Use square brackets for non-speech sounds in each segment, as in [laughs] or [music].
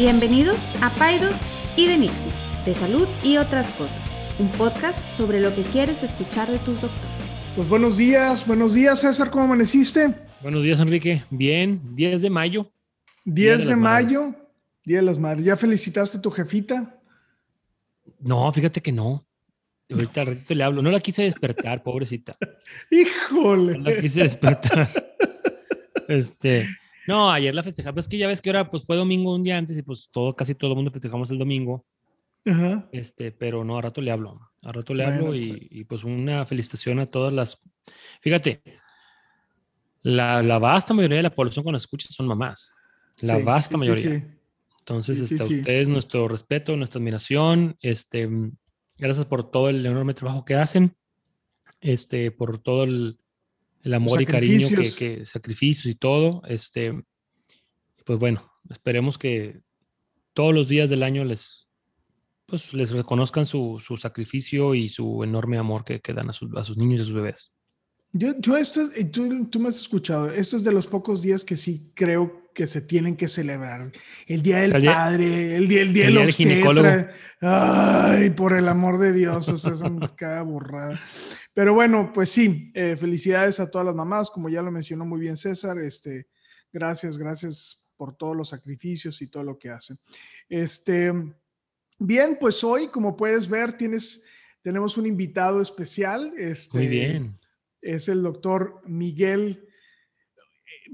Bienvenidos a Paidos y de Nixie, de salud y otras cosas, un podcast sobre lo que quieres escuchar de tus doctores. Pues buenos días, buenos días César, ¿cómo amaneciste? Buenos días Enrique, bien, 10 de mayo. 10 de, mayo, Día de las Madres. ¿Ya felicitaste a tu jefita? No, fíjate que no. Ahorita al ratito le hablo. No la quise despertar, pobrecita. [laughs] Híjole. No la quise despertar. [laughs] Este, no, ayer la festejamos. Es que ya ves que ahora pues fue domingo un día antes y pues todo, casi todo el mundo festejamos el domingo. Ajá. Este, pero no, a rato le hablo. A rato le hablo y, y, pues una felicitación a todas las. Fíjate, la, la vasta mayoría de la población nos escucha son mamás. La Sí, vasta sí, mayoría. sí. Entonces, este, a ustedes nuestro respeto, nuestra admiración. Este, gracias por todo el enorme trabajo que hacen. Este, por todo el, el amor y cariño que, que sacrificios y todo. Este, pues bueno, esperemos que todos los días del año les, pues, les reconozcan su, su sacrificio y su enorme amor que, que dan a sus, a sus niños y a sus bebés. Yo, yo esto tú, tú me has escuchado, esto es de los pocos días que sí creo que se tienen que celebrar. El Día del Padre, el Día, el día el día del ginecólogo. Ay, por el amor de Dios, o sea, es un [laughs] cada burrada. Pero bueno, pues sí, eh, felicidades a todas las mamás, como ya lo mencionó muy bien César, este, gracias, gracias por todos los sacrificios y todo lo que hacen. Este, bien, pues hoy, como puedes ver, tienes, tenemos un invitado especial. Este, Muy bien. es el doctor Miguel.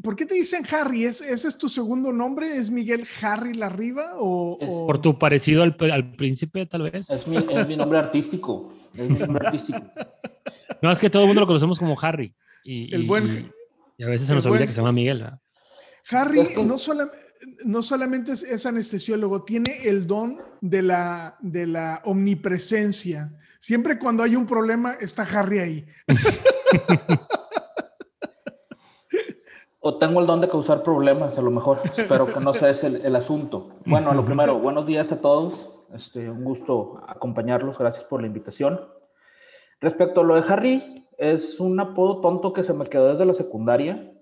¿Por qué te dicen Harry? ¿Es, ¿Ese es tu segundo nombre? ¿Es Miguel Harry Larriba? O, o- Por tu parecido al, al príncipe, tal vez. Es mi, es mi nombre artístico. Es mi nombre artístico. No, es que todo el mundo lo conocemos como Harry. Y, El y- buen- y- y a veces se nos olvida buen- que se llama Miguel. ¿verdad? Harry no, sola- no solamente es, es anestesiólogo, tiene el don de la, de la omnipresencia. Siempre cuando hay un problema está Harry ahí. O tengo el don de causar problemas, a lo mejor. Espero que no sea ese el, el asunto. Bueno, a lo primero, buenos días a todos. Este, un gusto acompañarlos. Gracias por la invitación. Respecto a lo de Harry, es un apodo tonto que se me quedó desde la secundaria.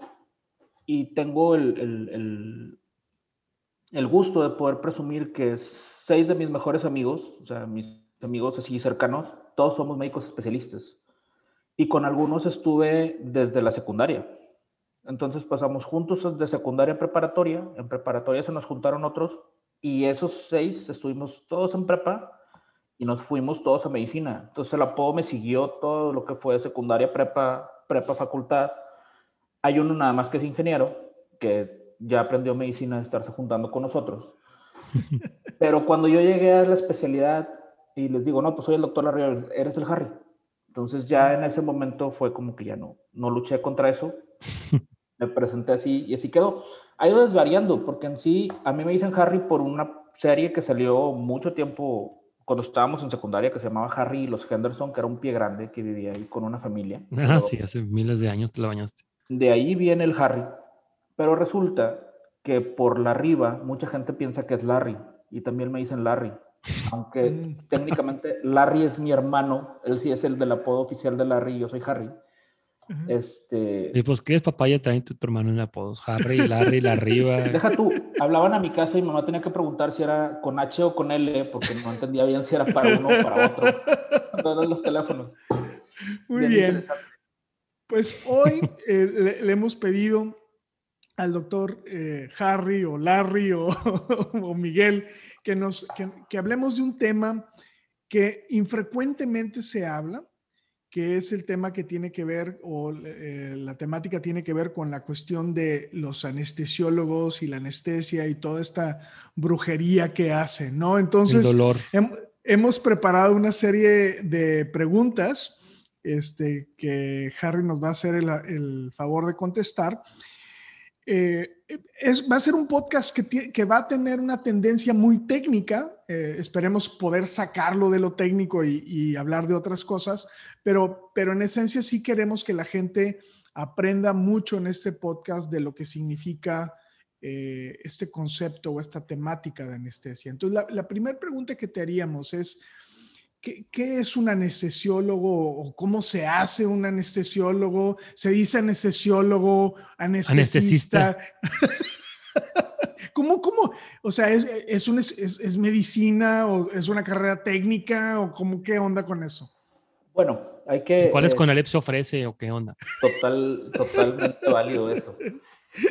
Y tengo el, el- el- el gusto de poder presumir que seis de mis mejores amigos, o sea, mis amigos así cercanos, todos somos médicos especialistas. Y con algunos estuve desde la secundaria. Entonces pasamos juntos de secundaria a preparatoria. En preparatoria se nos juntaron otros y esos seis estuvimos todos en prepa y nos fuimos todos a medicina. Entonces el apodo me siguió todo lo que fue secundaria, prepa, prepa, facultad. Hay uno nada más que es ingeniero que ya aprendió medicina de estarse juntando con nosotros. [laughs] Pero cuando yo llegué a la especialidad y les digo, no, pues soy el doctor Larriel, eres el Harry. Entonces ya en ese momento fue como que ya no, no luché contra eso. [laughs] Me presenté así y así quedó. Ha ido desvariando porque en sí a mí me dicen Harry por una serie que salió mucho tiempo cuando estábamos en secundaria que se llamaba Harry y los Henderson, que era un pie grande que vivía ahí con una familia. Ah, Pero sí, hace miles de años te la bañaste. De ahí viene el Harry. Pero resulta que por la arriba mucha gente piensa que es Larry y también me dicen Larry. Aunque [laughs] Mm. técnicamente Larry es mi hermano, él sí es el del apodo oficial de Larry y yo soy Harry. Este, Y pues, ¿qué es papaya trae tu, tu hermano en apodos? Harry, Larry, la arriba. [laughs] Deja tú, hablaban a mi casa y mi mamá tenía que preguntar si era con H o con L, porque no entendía bien si era para uno o para otro. Todos los teléfonos. Muy bien. Pues hoy eh, le, le hemos pedido al doctor eh, Harry o Larry o, [laughs] o Miguel que, nos, que, que hablemos de un tema que infrecuentemente se habla, que es el tema que tiene que ver, o eh, la temática tiene que ver con la cuestión de los anestesiólogos y la anestesia y toda esta brujería que hacen, ¿no? El Entonces, dolor. Hem- hemos preparado una serie de preguntas este, que Harry nos va a hacer el, favor de contestar. Eh, es, va a ser un podcast que, que va a tener una tendencia muy técnica. eh, esperemos poder sacarlo de lo técnico y, hablar de otras cosas, pero, pero en esencia sí queremos que la gente aprenda mucho en este podcast de lo que significa eh, este concepto o esta temática de anestesia. Entonces, la primera pregunta que te haríamos es, ¿qué, qué es un anestesiólogo o cómo se hace un anestesiólogo? ¿Se dice anestesiólogo, anestesista? [laughs] ¿Cómo, cómo? O sea, ¿es, es, un, es, es, medicina o es una carrera técnica o cómo, qué onda con eso? Bueno, hay que... ¿Cuál es eh, con se ofrece o qué onda? Total, totalmente válido eso.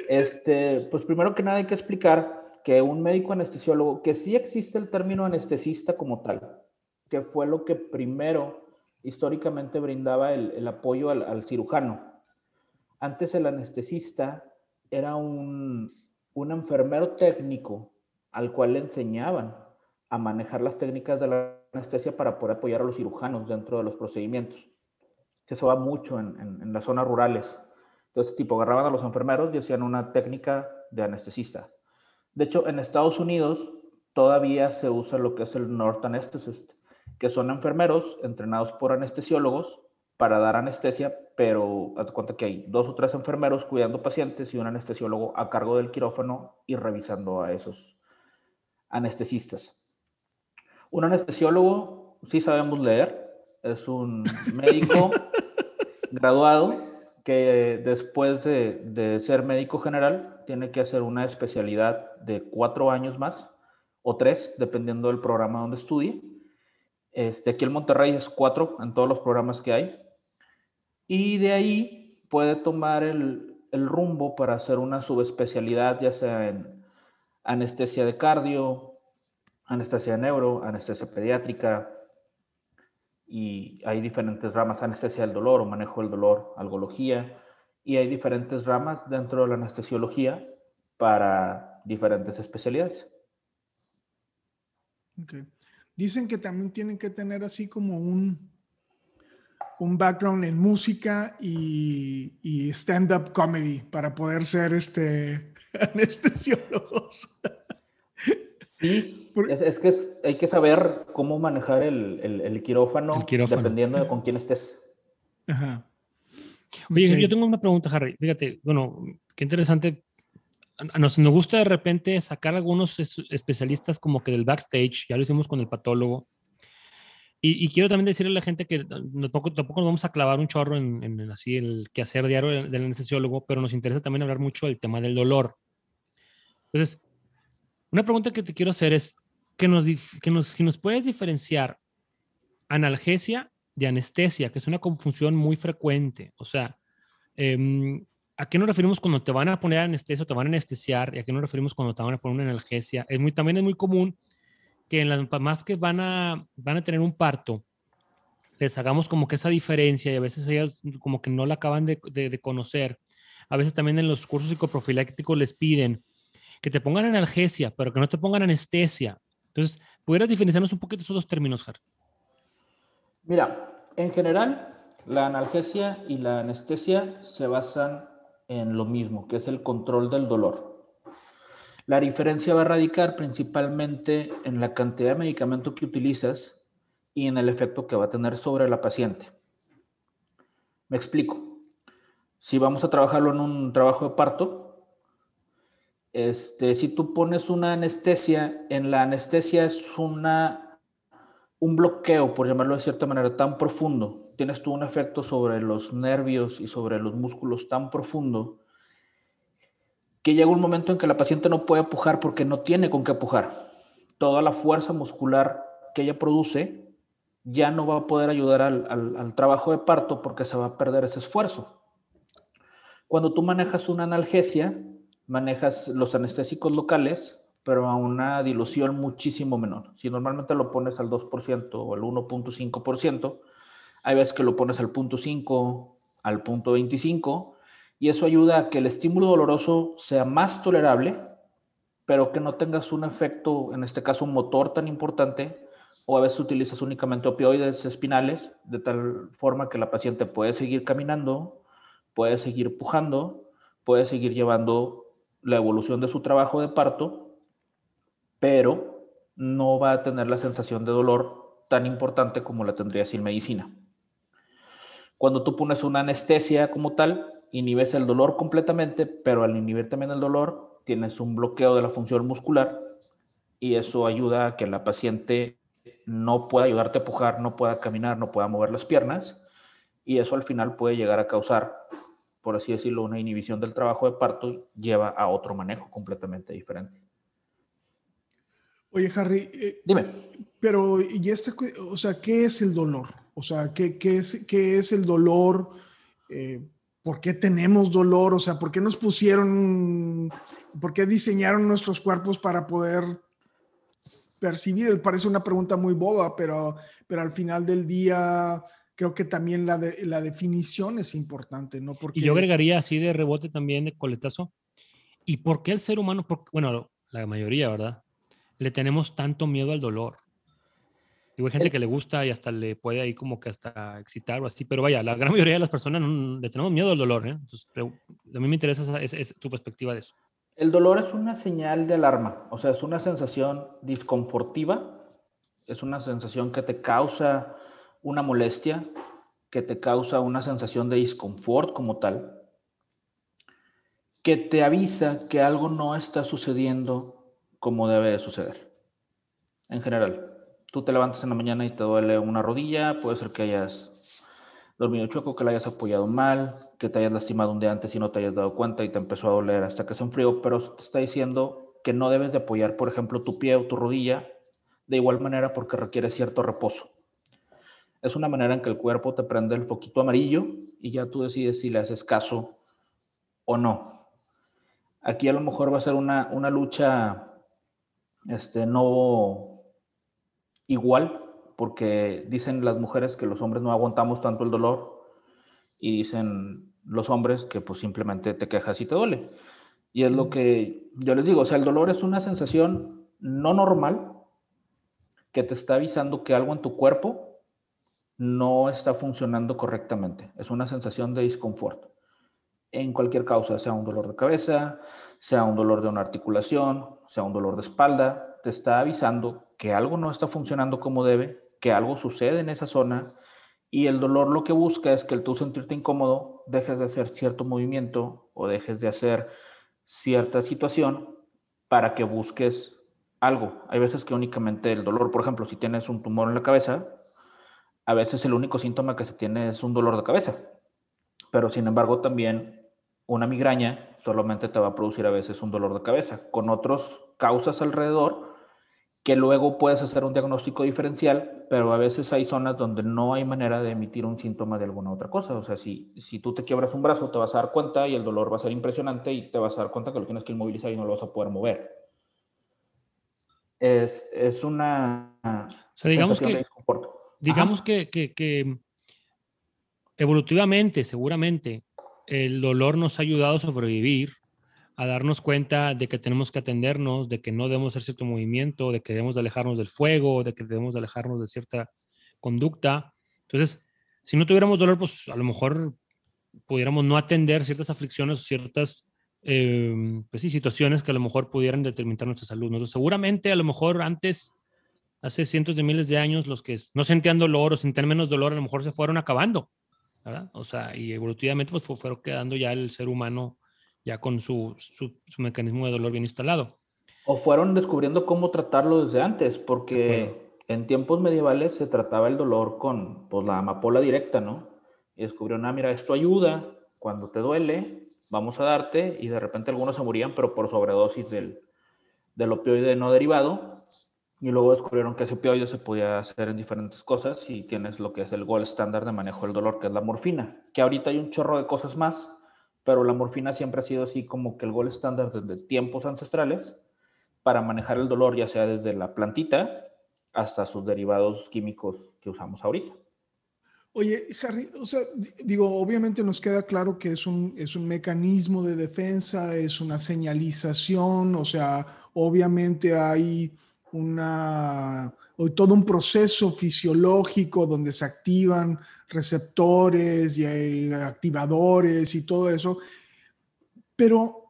Este, pues primero que nada hay que explicar que un médico anestesiólogo, que sí existe el término anestesista como tal, que fue lo que primero históricamente brindaba el, el apoyo al, al, cirujano. Antes el anestesista era un, un enfermero técnico al cual le enseñaban a manejar las técnicas de la anestesia para poder apoyar a los cirujanos dentro de los procedimientos. Eso va mucho en, en, en las zonas rurales. Entonces, tipo, agarraban a los enfermeros y hacían una técnica de anestesista. De hecho, en Estados Unidos todavía se usa lo que es el North Anesthetist, que son enfermeros entrenados por anestesiólogos para dar anestesia, pero haz cuenta que hay dos o tres enfermeros cuidando pacientes y un anestesiólogo a cargo del quirófano y revisando a esos anestesistas. Un anestesiólogo, sí sabemos leer, es un [laughs] médico graduado que después de, de, ser médico general tiene que hacer una especialidad de cuatro años más o tres, dependiendo del programa donde estudie. Este, aquí en Monterrey es cuatro en todos los programas que hay. Y de ahí puede tomar el, rumbo para hacer una subespecialidad, ya sea en anestesia de cardio, anestesia de neuro, anestesia pediátrica, y hay diferentes ramas, anestesia del dolor o manejo del dolor, algología, y hay diferentes ramas dentro de la anestesiología para diferentes especialidades. Dicen que también tienen que tener así como un, un background en música y, y stand-up comedy para poder ser este, [laughs] anestesiólogos. Sí, es, es, que es, hay que saber cómo manejar el, el, el, quirófano, el, quirófano, dependiendo de con quién estés. Ajá. Oye, okay. yo tengo una pregunta, Harry. Fíjate, bueno, qué interesante. Nos, nos gusta de repente sacar algunos especialistas como que del backstage, ya lo hicimos con el patólogo. Y, y quiero también decirle a la gente que tampoco, tampoco nos vamos a clavar un chorro en, en así el quehacer diario del, anestesiólogo, pero nos interesa también hablar mucho del tema del dolor. Entonces, una pregunta que te quiero hacer es, que nos, que nos, que nos puedes diferenciar analgesia de anestesia, que es una confusión muy frecuente. O sea, eh, ¿a qué nos referimos cuando te van a poner anestesia o te van a anestesiar? ¿Y a qué nos referimos cuando te van a poner una analgesia? Es muy, también es muy común que en las mamás que van a, van a tener un parto, les hagamos como que esa diferencia y a veces ellas como que no la acaban de, de, de conocer. A veces también en los cursos psicoprofilácticos les piden que te pongan analgesia, pero que no te pongan anestesia. Entonces, ¿pudieras diferenciarnos un poquito esos dos términos, Har? Mira, en general, la analgesia y la anestesia se basan en lo mismo, que es el control del dolor. La diferencia va a radicar principalmente en la cantidad de medicamento que utilizas y en el efecto que va a tener sobre la paciente. Me explico. Si vamos a trabajarlo en un trabajo de parto, este, si tú pones una anestesia, en la anestesia es una, un bloqueo, por llamarlo de cierta manera, tan profundo. Tienes tú un efecto sobre los nervios y sobre los músculos tan profundo que llega un momento en que la paciente no puede pujar porque no tiene con qué pujar. Toda la fuerza muscular que ella produce ya no va a poder ayudar al, al, al trabajo de parto porque se va a perder ese esfuerzo. Cuando tú manejas una analgesia, manejas los anestésicos locales, pero a una dilución muchísimo menor. Si normalmente lo pones al 2% o al 1.5%, hay veces que lo pones al 0.5, al 0.25, y eso ayuda a que el estímulo doloroso sea más tolerable, pero que no tengas un efecto, en este caso un motor tan importante, o a veces utilizas únicamente opioides espinales, de tal forma que la paciente puede seguir caminando, puede seguir pujando, puede seguir llevando la evolución de su trabajo de parto, pero no va a tener la sensación de dolor tan importante como la tendría sin medicina. Cuando tú pones una anestesia como tal, inhibes el dolor completamente, pero al inhibir también el dolor, tienes un bloqueo de la función muscular y eso ayuda a que la paciente no pueda ayudarte a pujar, no pueda caminar, no pueda mover las piernas y eso al final puede llegar a causar por así decirlo, una inhibición del trabajo de parto lleva a otro manejo completamente diferente. Oye, Harry. Eh, Dime. Pero, ¿y este, o sea, qué es el dolor? O sea, ¿qué, qué, es, qué es el dolor? Eh, ¿Por qué tenemos dolor? O sea, ¿por qué nos pusieron, por qué diseñaron nuestros cuerpos para poder percibir? Parece una pregunta muy boba, pero, pero al final del día creo que también la, de, la definición es importante, ¿no? Porque... Y yo agregaría así de rebote también, de coletazo. ¿Y por qué el ser humano, porque, bueno, la mayoría, ¿verdad? Le tenemos tanto miedo al dolor. Digo, hay gente que le gusta y hasta le puede ahí como que hasta excitar o así, pero vaya, la gran [laughs] mayoría de las personas le tenemos miedo al dolor, ¿eh? Entonces, a mí me interesa esa, tu perspectiva de eso. El dolor es una señal de alarma, o sea, es una sensación disconfortiva, es una sensación que te causa una molestia, que te causa una sensación de disconfort como tal, que te avisa que algo no está sucediendo como debe de suceder, en general tú te levantas en la mañana y te duele una rodilla, puede ser que hayas dormido chueco, que la hayas apoyado mal, que te hayas lastimado un día antes y no te hayas dado cuenta y te empezó a doler hasta que se enfrió, pero te está diciendo que no debes de apoyar, por ejemplo, tu pie o tu rodilla de igual manera porque requiere cierto reposo. Es una manera en que el cuerpo te prende el foquito amarillo y ya tú decides si le haces caso o no. Aquí a lo mejor va a ser una, una lucha este, no igual, porque dicen las mujeres que los hombres no aguantamos tanto el dolor y dicen los hombres que pues simplemente te quejas y te duele. Y es lo que yo les digo, o sea, el dolor es una sensación no normal que te está avisando que algo en tu cuerpo no está funcionando correctamente. Es una sensación de disconfort. En cualquier causa, sea un dolor de cabeza, sea un dolor de una articulación, sea un dolor de espalda, te está avisando que algo no está funcionando como debe, que algo sucede en esa zona y el dolor lo que busca es que el tú sentirte incómodo dejes de hacer cierto movimiento o dejes de hacer cierta situación para que busques algo. Hay veces que únicamente el dolor, por ejemplo, si tienes un tumor en la cabeza, a veces el único síntoma que se tiene es un dolor de cabeza. Pero sin embargo también una migraña solamente te va a producir a veces un dolor de cabeza, con otras causas alrededor que luego puedes hacer un diagnóstico diferencial, pero a veces hay zonas donde no hay manera de emitir un síntoma de alguna otra cosa. O sea, si, si tú te quiebras un brazo, te vas a dar cuenta y el dolor va a ser impresionante y te vas a dar cuenta que lo tienes que inmovilizar y no lo vas a poder mover. Es, es una... O sea, digamos que, digamos que, que, que evolutivamente, seguramente, el dolor nos ha ayudado a sobrevivir a darnos cuenta de que tenemos que atendernos, de que no debemos hacer cierto movimiento, de que debemos de alejarnos del fuego, de que debemos de alejarnos de cierta conducta. Entonces, si no tuviéramos dolor, pues a lo mejor pudiéramos no atender ciertas aflicciones o ciertas em, pues sí, situaciones que a lo mejor pudieran determinar nuestra salud. Seguramente a lo mejor antes, hace cientos de miles de años, los que no sentían dolor o sentían menos dolor, a lo mejor se fueron acabando. O sea, y evolutivamente pues fueron quedando ya el ser humano ya con su, su, mecanismo de dolor bien instalado. O fueron descubriendo cómo tratarlo desde antes, porque en tiempos medievales se trataba el dolor con pues, la amapola directa, ¿no? Y descubrieron, ah, mira, esto ayuda cuando te duele, vamos a darte, y de repente algunos se morían, pero por sobredosis del, del opioide no derivado, y luego descubrieron que ese opioide se podía hacer en diferentes cosas, y tienes lo que es el gold estándar de manejo del dolor, que es la morfina, que ahorita hay un chorro de cosas más, pero la morfina siempre ha sido así como que el gol estándar desde tiempos ancestrales para manejar el dolor, ya sea desde la plantita hasta sus derivados químicos que usamos ahorita. Oye, Harry, o sea, digo, obviamente nos queda claro que es un, es un mecanismo de defensa, es una señalización, o sea, obviamente hay una, todo un proceso fisiológico donde se activan receptores y activadores y todo eso, pero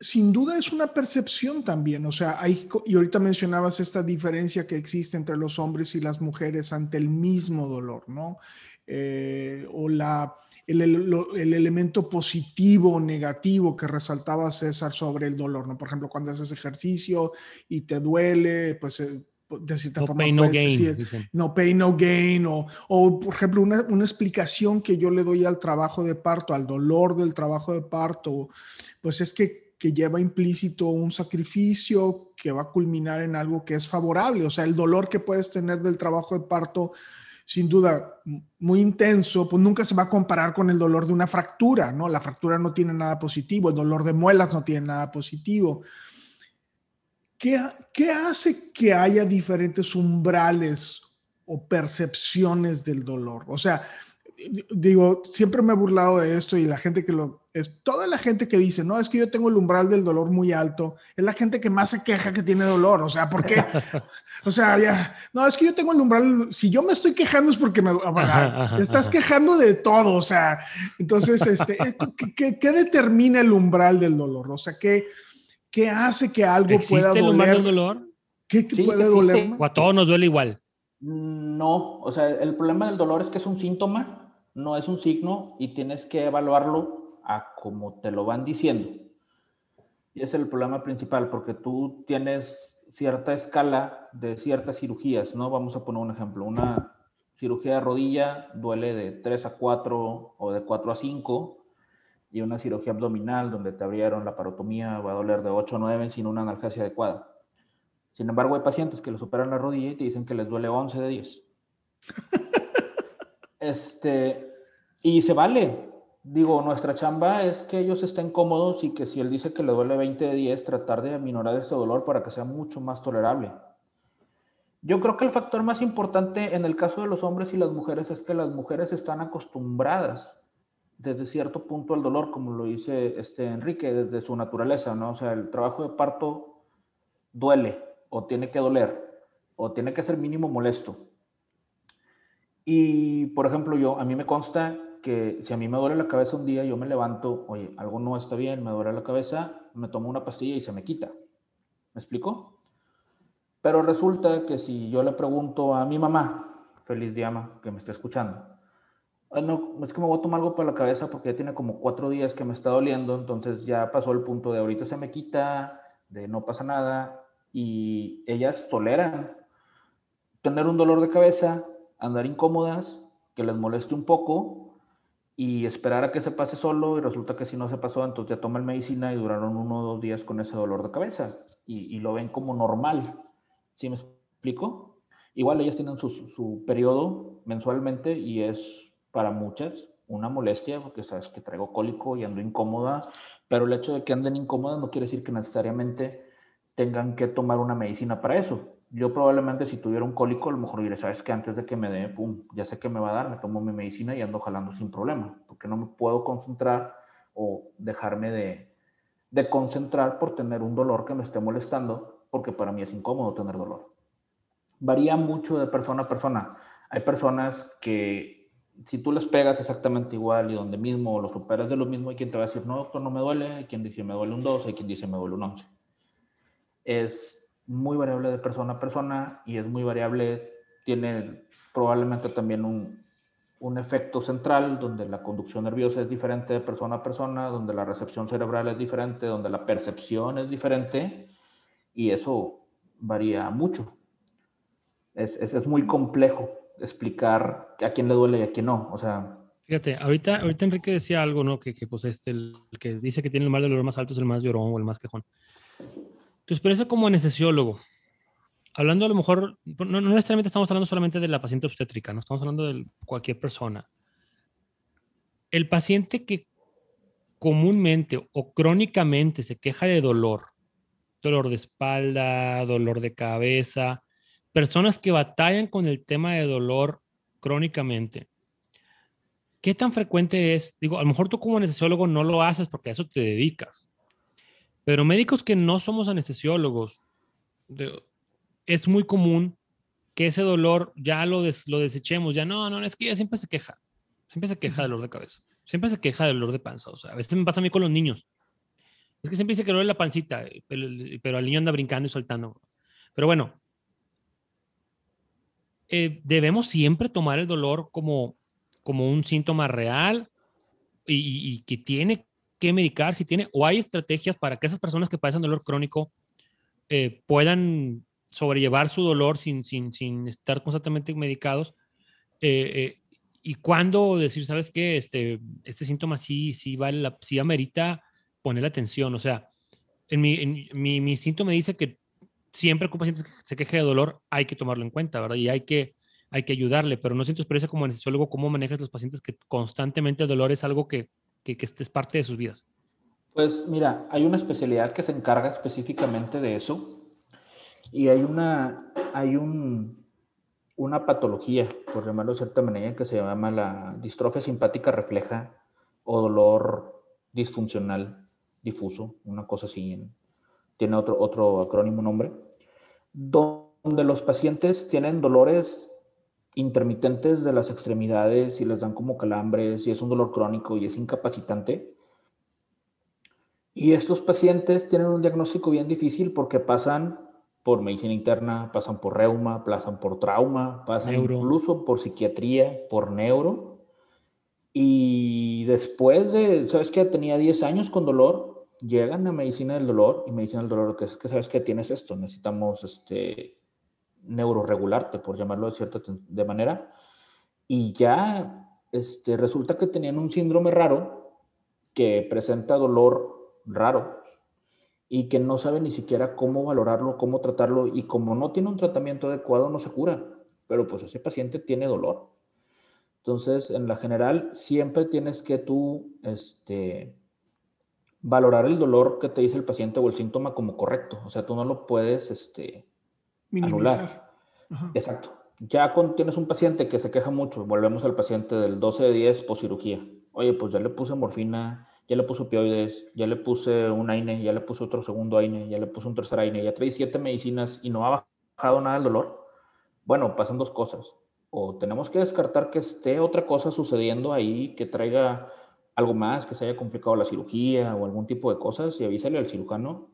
sin duda es una percepción también, o sea, hay, y ahorita mencionabas esta diferencia que existe entre los hombres y las mujeres ante el mismo dolor, ¿no? Eh, o la, el, el, elemento positivo o negativo que resaltaba César sobre el dolor, ¿no? Por ejemplo, cuando haces ejercicio y te duele, pues... Eh, de cierta no forma, no gain, no pay, no gain, o, o por ejemplo, una, una, explicación que yo le doy al trabajo de parto, al dolor del trabajo de parto, pues es que, que lleva implícito un sacrificio que va a culminar en algo que es favorable. O sea, el dolor que puedes tener del trabajo de parto, sin duda, muy intenso, pues nunca se va a comparar con el dolor de una fractura, ¿no? La fractura no tiene nada positivo, el dolor de muelas no tiene nada positivo. ¿Qué, qué hace que haya diferentes umbrales o percepciones del dolor? O sea, digo, siempre me he burlado de esto y la gente que lo es toda la gente que dice, no, es que yo tengo el umbral del dolor muy alto, es la gente que más se queja que tiene dolor, o sea, ¿por qué? o sea, ya, no, es que yo tengo el umbral, si yo me estoy quejando es porque me, estás quejando de todo, o sea, entonces, este, eh, ¿qué, qué, determina el umbral del dolor? O sea, ¿qué, qué hace que algo pueda doler? el del dolor? ¿Qué, puede doler? O a todos nos duele igual. No, o sea, el problema del dolor es que es un síntoma no es un signo y tienes que evaluarlo a como te lo van diciendo. Y es el problema principal, porque tú tienes cierta escala de ciertas cirugías, ¿no? Vamos a poner un ejemplo. Una cirugía de rodilla duele de 3 a 4 o de 4 a 5, y una cirugía abdominal donde te abrieron la parotomía va a doler de 8 a 9 sin una analgesia adecuada. Sin embargo, hay pacientes que les operan la rodilla y te dicen que les duele 11 de 10. [laughs] Este, y se vale. Digo, nuestra chamba es que ellos estén cómodos y que si él dice que le duele 20 de 10, tratar de aminorar ese dolor para que sea mucho más tolerable. Yo creo que el factor más importante en el caso de los hombres y las mujeres es que las mujeres están acostumbradas desde cierto punto al dolor, como lo dice este Enrique, desde su naturaleza, ¿no? O sea, el trabajo de parto duele o tiene que doler o tiene que ser mínimo molesto. Y, por ejemplo, yo, a mí me consta que si a mí me duele la cabeza un día, yo me levanto, oye, algo no está bien, me duele la cabeza, me tomo una pastilla y se me quita. ¿Me explico? Pero resulta que si yo le pregunto a mi mamá, feliz día, que me está escuchando, no, es que me voy a tomar algo para la cabeza porque ya tiene como cuatro días que me está doliendo, entonces ya pasó el punto de ahorita se me quita, de no pasa nada, y ellas toleran tener un dolor de cabeza andar incómodas, que les moleste un poco y esperar a que se pase solo y resulta que si no se pasó, entonces ya toman medicina y duraron uno o dos días con ese dolor de cabeza y, lo ven como normal. ¿Sí me explico? Igual ellas tienen su, su periodo mensualmente y es para muchas una molestia porque sabes que traigo cólico y ando incómoda, pero el hecho de que anden incómodas no quiere decir que necesariamente tengan que tomar una medicina para eso yo probablemente si tuviera un cólico, a lo mejor diré, sabes que antes de que me dé, pum, ya sé que me va a dar, me tomo mi medicina y ando jalando sin problema, porque no me puedo concentrar o dejarme de, de concentrar por tener un dolor que me esté molestando, porque para mí es incómodo tener dolor. Varía mucho de persona a persona. Hay personas que si tú les pegas exactamente igual y donde mismo o lo superas de lo mismo, hay quien te va a decir, no, doctor, no me duele, hay quien dice me duele un 2, hay quien dice me duele un 11. Es muy variable de persona a persona y es muy variable, tiene probablemente también un, un efecto central donde la conducción nerviosa es diferente de persona a persona, donde la recepción cerebral es diferente, donde la percepción es diferente y eso varía mucho. Es, es, es muy complejo explicar a quién le duele y a quién no. O sea, Fíjate, ahorita, ahorita Enrique decía algo, ¿no? Que, que pues este, el, que dice que tiene el mal dolor más alto es el más llorón o el más quejón. Tu experiencia como anestesiólogo, hablando a lo mejor, no, necesariamente estamos hablando solamente de la paciente obstétrica, no estamos hablando de cualquier persona. El paciente que comúnmente o crónicamente se queja de dolor, dolor de espalda, dolor de cabeza, personas que batallan con el tema de dolor crónicamente, ¿qué tan frecuente es? Digo, a lo mejor tú como anestesiólogo no lo haces porque a eso te dedicas, pero médicos que no somos anestesiólogos, es muy común que ese dolor ya lo, lo desechemos, ya no, no, es que ya siempre se queja, siempre se queja del dolor de cabeza, siempre se queja del dolor de panza, o sea, a veces me pasa a mí con los niños, es que siempre dice que duele la pancita, pero, pero el niño anda brincando y soltando. Pero bueno, eh, debemos siempre tomar el dolor como, como un síntoma real y, y que tiene que medicar, si tiene, o hay estrategias para que esas personas que padecen dolor crónico eh, puedan sobrellevar su dolor sin, sin, sin estar constantemente medicados. Eh, eh, y cuándo decir, ¿sabes qué? Este, este síntoma sí, sí vale la, sí amerita poner atención. O sea, en mi, mi, mi instinto me dice que siempre que un paciente se queje de dolor hay que tomarlo en cuenta, ¿verdad? Y hay que, hay que ayudarle, pero no siento experiencia como anestesiólogo, ¿cómo manejas los pacientes que constantemente el dolor es algo que, que, que es parte de sus vidas? Pues mira, hay una especialidad que se encarga específicamente de eso y hay una, hay un, una patología, por llamarlo de cierta manera, que se llama la distrofia simpática refleja o dolor disfuncional difuso, una cosa así, tiene otro, otro acrónimo nombre, donde los pacientes tienen dolores intermitentes de las extremidades y les dan como calambres y es un dolor crónico y es incapacitante. Y estos pacientes tienen un diagnóstico bien difícil porque pasan por medicina interna, pasan por reuma, pasan por trauma, pasan incluso por psiquiatría, por neuro. Y después de, ¿sabes qué? Tenía 10 años con dolor, llegan a medicina del dolor y medicina del dolor, que es que sabes que tienes esto, necesitamos este neuroregularte, por llamarlo de cierta de manera. Y ya este, resulta que tenían un síndrome raro que presenta dolor raro, y que no sabe ni siquiera cómo valorarlo, cómo tratarlo y como no tiene un tratamiento adecuado no se cura, pero pues ese paciente tiene dolor. Entonces, en la general, siempre tienes que tú este, valorar el dolor que te dice el paciente o el síntoma como correcto. O sea, tú no lo puedes este, anular. Exacto. Ya cuando tienes un paciente que se queja mucho, volvemos al paciente del 12 de 10 cirugía. Oye, pues ya le puse morfina, ya le puse opioides, ya le puse un AINE, ya le puse otro segundo AINE, ya le puse un tercer AINE, ya trae siete medicinas y no ha bajado nada el dolor, bueno, pasan dos cosas. O tenemos que descartar que esté otra cosa sucediendo ahí que traiga algo más, que se haya complicado la cirugía o algún tipo de cosas y avísale al cirujano.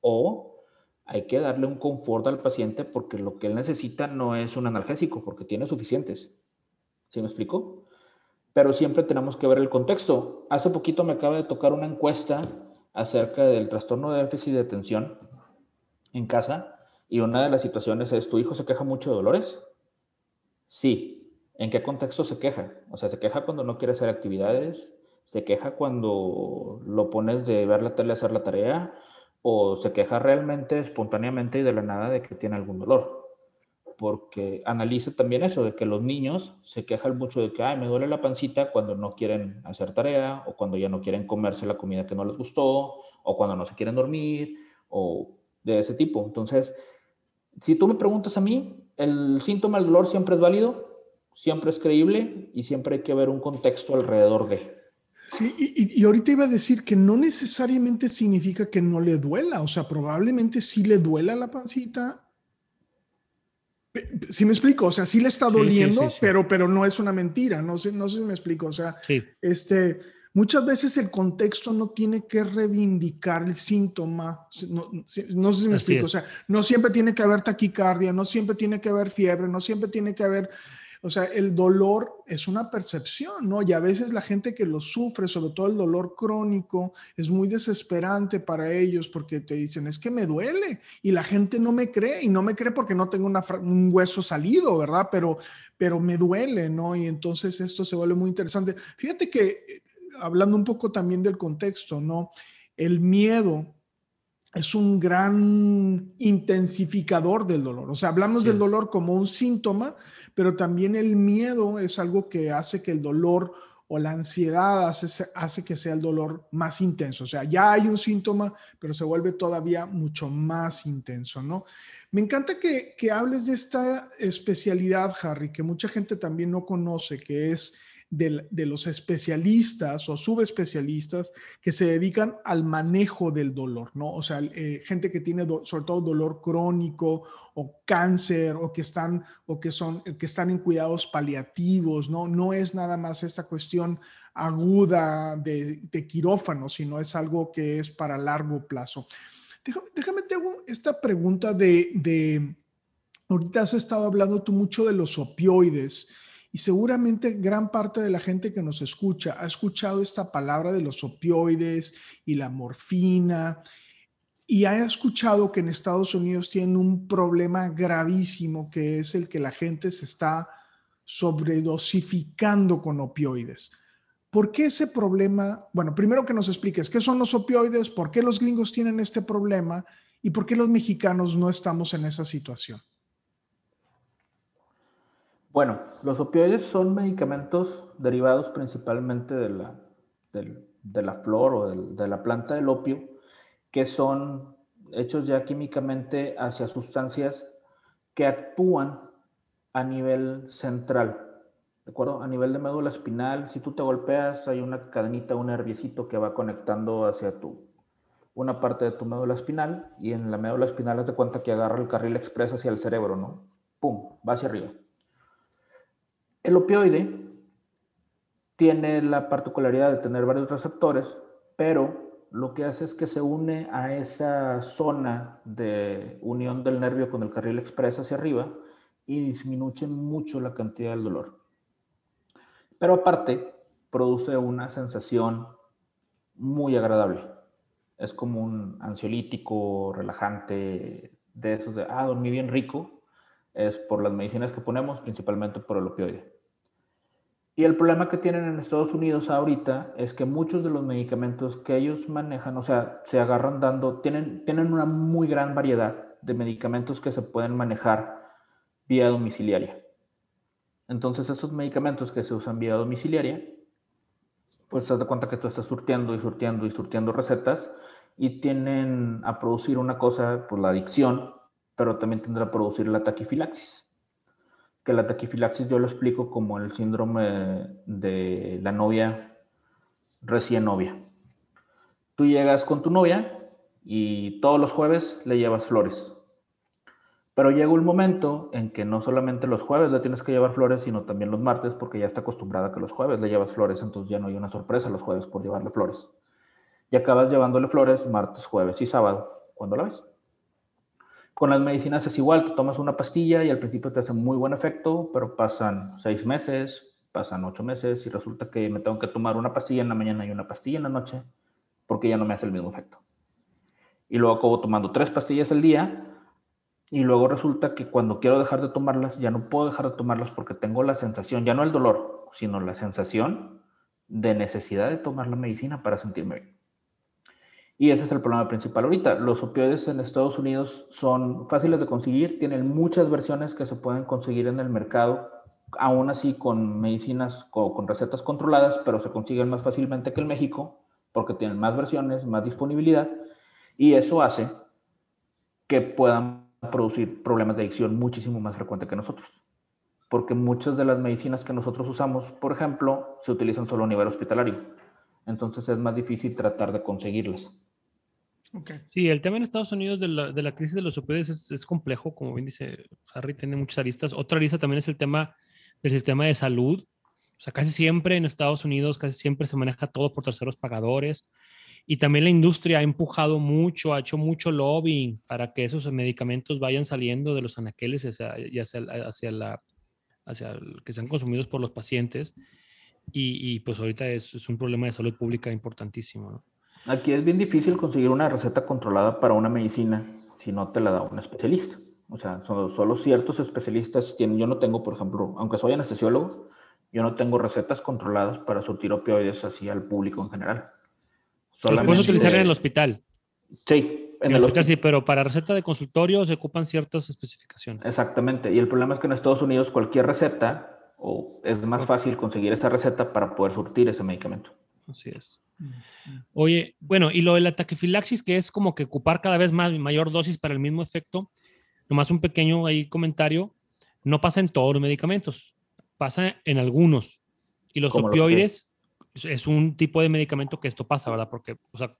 O hay que darle un confort al paciente porque lo que él necesita no es un analgésico, porque tiene suficientes. ¿Sí me explico? pero siempre tenemos que ver el contexto. Hace poquito me acaba de tocar una encuesta acerca del trastorno de déficit de atención en casa y una de las situaciones es, ¿tu hijo se queja mucho de dolores? Sí. ¿En qué contexto se queja? O sea, se queja cuando no quiere hacer actividades, se queja cuando lo pones de ver la tele hacer la tarea o se queja realmente espontáneamente y de la nada de que tiene algún dolor porque analiza también eso, de que los niños se quejan mucho de que, ay, me duele la pancita cuando no quieren hacer tarea, o cuando ya no quieren comerse la comida que no les gustó, o cuando no se quieren dormir, o de ese tipo. Entonces, si tú me preguntas a mí, el síntoma del dolor siempre es válido, siempre es creíble y siempre hay que ver un contexto alrededor de. Sí, y, y, ahorita iba a decir que no necesariamente significa que no le duela, o sea, probablemente sí le duela la pancita. Si me explico, o sea, sí le está doliendo, pero, pero no es una mentira, no sé, no sé si me explico, o sea, este, muchas veces el contexto no tiene que reivindicar el síntoma, no, no sé si me explico, o sea, no siempre tiene que haber taquicardia, no siempre tiene que haber fiebre, no siempre tiene que haber o sea, el dolor es una percepción, ¿no? Y a veces la gente que lo sufre, sobre todo el dolor crónico, es muy desesperante para ellos porque te dicen, es que me duele y la gente no me cree y no me cree porque no tengo un hueso salido, ¿verdad? Pero, pero me duele, ¿no? Y entonces esto se vuelve muy interesante. Fíjate que, eh, hablando un poco también del contexto, ¿no? El miedo es un gran intensificador del dolor. O sea, hablamos del dolor como un síntoma, pero también el miedo es algo que hace que el dolor o la ansiedad hace, hace que sea el dolor más intenso. O sea, ya hay un síntoma, pero se vuelve todavía mucho más intenso, ¿no? Me encanta que, que hables de esta especialidad, Harry, que mucha gente también no conoce, que es de, los especialistas o subespecialistas que se dedican al manejo del dolor, ¿no? O sea, eh, gente que tiene sobre todo dolor crónico o cáncer o que están o que son que están en cuidados paliativos, ¿no? No es nada más esta cuestión aguda de, quirófano, sino es algo que es para largo plazo. Déjame, déjame te hago esta pregunta de, de, ahorita has estado hablando tú mucho de los opioides y seguramente gran parte de la gente que nos escucha ha escuchado esta palabra de los opioides y la morfina y ha escuchado que en Estados Unidos tienen un problema gravísimo que es el que la gente se está sobredosificando con opioides. ¿Por qué ese problema? Bueno, primero que nos expliques qué son los opioides, por qué los gringos tienen este problema y por qué los mexicanos no estamos en esa situación. Bueno, los opioides son medicamentos derivados principalmente de la, de, la flor o de, la planta del opio, que son hechos ya químicamente hacia sustancias que actúan a nivel central, ¿de acuerdo? A nivel de médula espinal, si tú te golpeas, hay una cadenita, un nerviecito que va conectando hacia tu, una parte de tu médula espinal, y en la médula espinal te cuenta que agarra el carril expreso hacia el cerebro, ¿no? ¡Pum! Va hacia arriba. El opioide tiene la particularidad de tener varios receptores, pero lo que hace es que se une a esa zona de unión del nervio con el carril expreso hacia arriba y disminuye mucho la cantidad del dolor. Pero aparte, produce una sensación muy agradable. Es como un ansiolítico, relajante, de eso de, ah, dormí bien rico. Es por las medicinas que ponemos, principalmente por el opioide. Y el problema que tienen en Estados Unidos ahorita es que muchos de los medicamentos que ellos manejan, o sea, se agarran dando, tienen, tienen una muy gran variedad de medicamentos que se pueden manejar vía domiciliaria. Entonces, esos medicamentos que se usan vía domiciliaria, pues te das cuenta que tú estás surtiendo y surtiendo y surtiendo recetas y tienen a producir una cosa, pues la adicción, pero también tendrá a producir la taquifilaxis que la taquifilaxis yo lo explico como el síndrome de la novia recién novia. Tú llegas con tu novia y todos los jueves le llevas flores. Pero llega un momento en que no solamente los jueves le tienes que llevar flores, sino también los martes, porque ya está acostumbrada a que los jueves le llevas flores, entonces ya no hay una sorpresa los jueves por llevarle flores. Y acabas llevándole flores martes, jueves y sábado, cuando la ves. Con las medicinas es igual, tú tomas una pastilla y al principio te hace muy buen efecto, pero pasan seis meses, pasan ocho meses y resulta que me tengo que tomar una pastilla en la mañana y una pastilla en la noche porque ya no me hace el mismo efecto. Y luego acabo tomando tres pastillas al día y luego resulta que cuando quiero dejar de tomarlas ya no puedo dejar de tomarlas porque tengo la sensación, ya no el dolor, sino la sensación de necesidad de tomar la medicina para sentirme bien. Y ese es el problema principal ahorita. Los opioides en Estados Unidos son fáciles de conseguir, tienen muchas versiones que se pueden conseguir en el mercado, aún así con medicinas o con recetas controladas, pero se consiguen más fácilmente que en México porque tienen más versiones, más disponibilidad y eso hace que puedan producir problemas de adicción muchísimo más frecuente que nosotros. Porque muchas de las medicinas que nosotros usamos, por ejemplo, se utilizan solo a nivel hospitalario. Entonces es más difícil tratar de conseguirlas. Sí, el tema en Estados Unidos de la, de la crisis de los opioides es, es, complejo, como bien dice Harry, tiene muchas aristas. Otra arista también es el tema del sistema de salud. O sea, casi siempre en Estados Unidos, casi siempre se maneja todo por terceros pagadores. Y también la industria ha empujado mucho, ha hecho mucho lobbying para que esos medicamentos vayan saliendo de los anaqueles hacia, hacia, hacia, la, hacia el, que sean consumidos por los pacientes. Y, y pues ahorita es, es, un problema de salud pública importantísimo. ¿no? Aquí es bien difícil conseguir una receta controlada para una medicina si no te la da un especialista. O sea, solo, ciertos especialistas tienen. Yo no tengo, por ejemplo, aunque soy anestesiólogo, yo no tengo recetas controladas para surtir opioides así al público en general. Solamente puedes utilizar en el hospital. Sí, en, el hospital, sí, pero para receta de consultorio se ocupan ciertas especificaciones. Exactamente. Y el problema es que en Estados Unidos cualquier receta o es más fácil conseguir esa receta para poder surtir ese medicamento. Así es. Oye, bueno, y lo de la taquifilaxis, que es como que ocupar cada vez más mayor dosis para el mismo efecto, nomás un pequeño ahí comentario, no pasa en todos los medicamentos, pasa en algunos. Y los opioides es un tipo de medicamento que esto pasa, ¿verdad? Porque, o sea,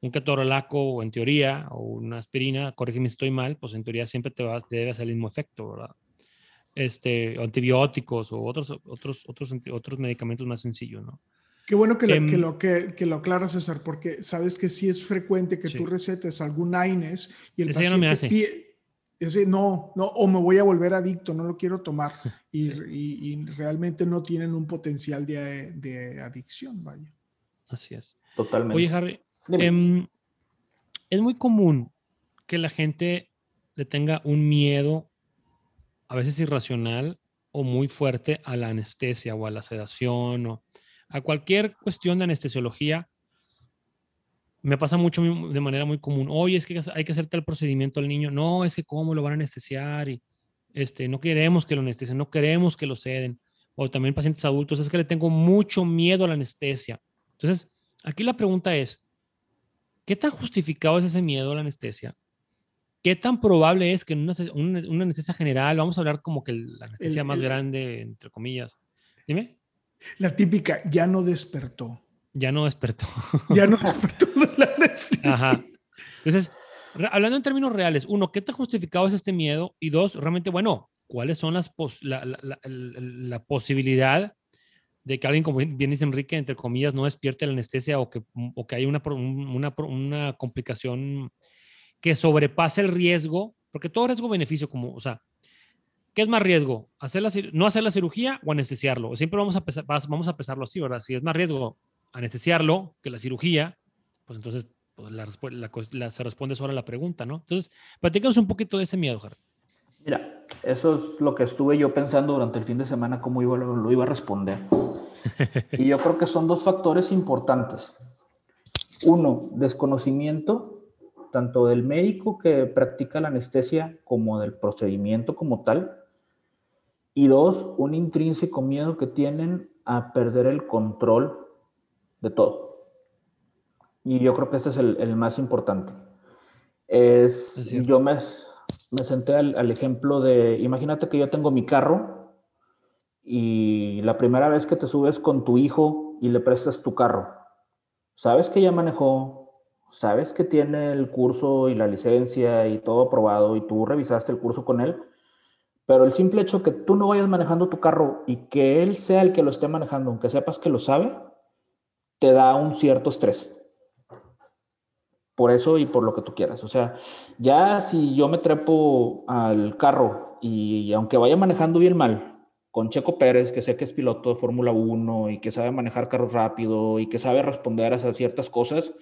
un ketorolaco, en teoría, o una aspirina, corrígeme si estoy mal, pues en teoría siempre te, va, te debe hacer el mismo efecto, ¿verdad? Este, antibióticos o otros, otros, otros, otros medicamentos más sencillos, ¿no? Qué bueno que, lo, que, em, lo, que, lo aclaras, César, porque sabes que sí es frecuente que tú recetes algún AINES y el paciente no me hace. Pide, ese, no, no, o me voy a volver adicto, no lo quiero tomar. [laughs] Y, y, realmente no tienen un potencial de, de, adicción, vaya. Así es. Totalmente. Oye, Harry, eh, es muy común que la gente le tenga un miedo, a veces irracional o muy fuerte, a la anestesia o a la sedación o a cualquier cuestión de anestesiología, me pasa mucho de manera muy común. Oye, es que hay que hacer tal procedimiento al niño. No, es que cómo lo van a anestesiar y este, no queremos que lo anestesien, no queremos que lo ceden. O también pacientes adultos, es que le tengo mucho miedo a la anestesia. Entonces, aquí la pregunta es, ¿qué tan justificado es ese miedo a la anestesia? ¿Qué tan probable es que en una, anestesia general, vamos a hablar como que la anestesia más grande, entre comillas? Dime. La típica, ya no despertó. Ya no despertó. Ya no [laughs] despertó de la anestesia. Ajá. Entonces, hablando en términos reales, uno, ¿qué tan justificado es este miedo? Y dos, realmente, bueno, ¿cuáles son las la, posibilidad de que alguien, como bien dice Enrique, entre comillas, no despierte la anestesia o que, o que hay una, una, una complicación que sobrepase el riesgo? Porque todo riesgo-beneficio, como, o sea, ¿qué es más riesgo? ¿Hacer la, ¿No hacer la cirugía o anestesiarlo? Siempre vamos a, pesar, vamos a pesarlo así, ¿verdad? Si es más riesgo anestesiarlo que la cirugía, pues entonces pues la, se responde solo a la pregunta, ¿no? Entonces, platícanos un poquito de ese miedo, Jara. Mira, eso es lo que estuve yo pensando durante el fin de semana, cómo iba, lo iba a responder. [laughs] y yo creo que son dos factores importantes. Uno, desconocimiento, tanto del médico que practica la anestesia como del procedimiento como tal. Y dos, un intrínseco miedo que tienen a perder el control de todo. Y yo creo que este es el, más importante. Es, yo me, me senté al, ejemplo de, imagínate que yo tengo mi carro y la primera vez que te subes con tu hijo y le prestas tu carro, sabes que ya manejó, sabes que tiene el curso y la licencia y todo aprobado y tú revisaste el curso con él, pero el simple hecho que tú no vayas manejando tu carro y que él sea el que lo esté manejando, aunque sepas que lo sabe, te da un cierto estrés. Por eso y por lo que tú quieras. O sea, ya si yo me trepo al carro y aunque vaya manejando bien mal, con Checo Pérez, que sé que es piloto de Fórmula 1 y que sabe manejar carros rápido y que sabe responder a ciertas cosas,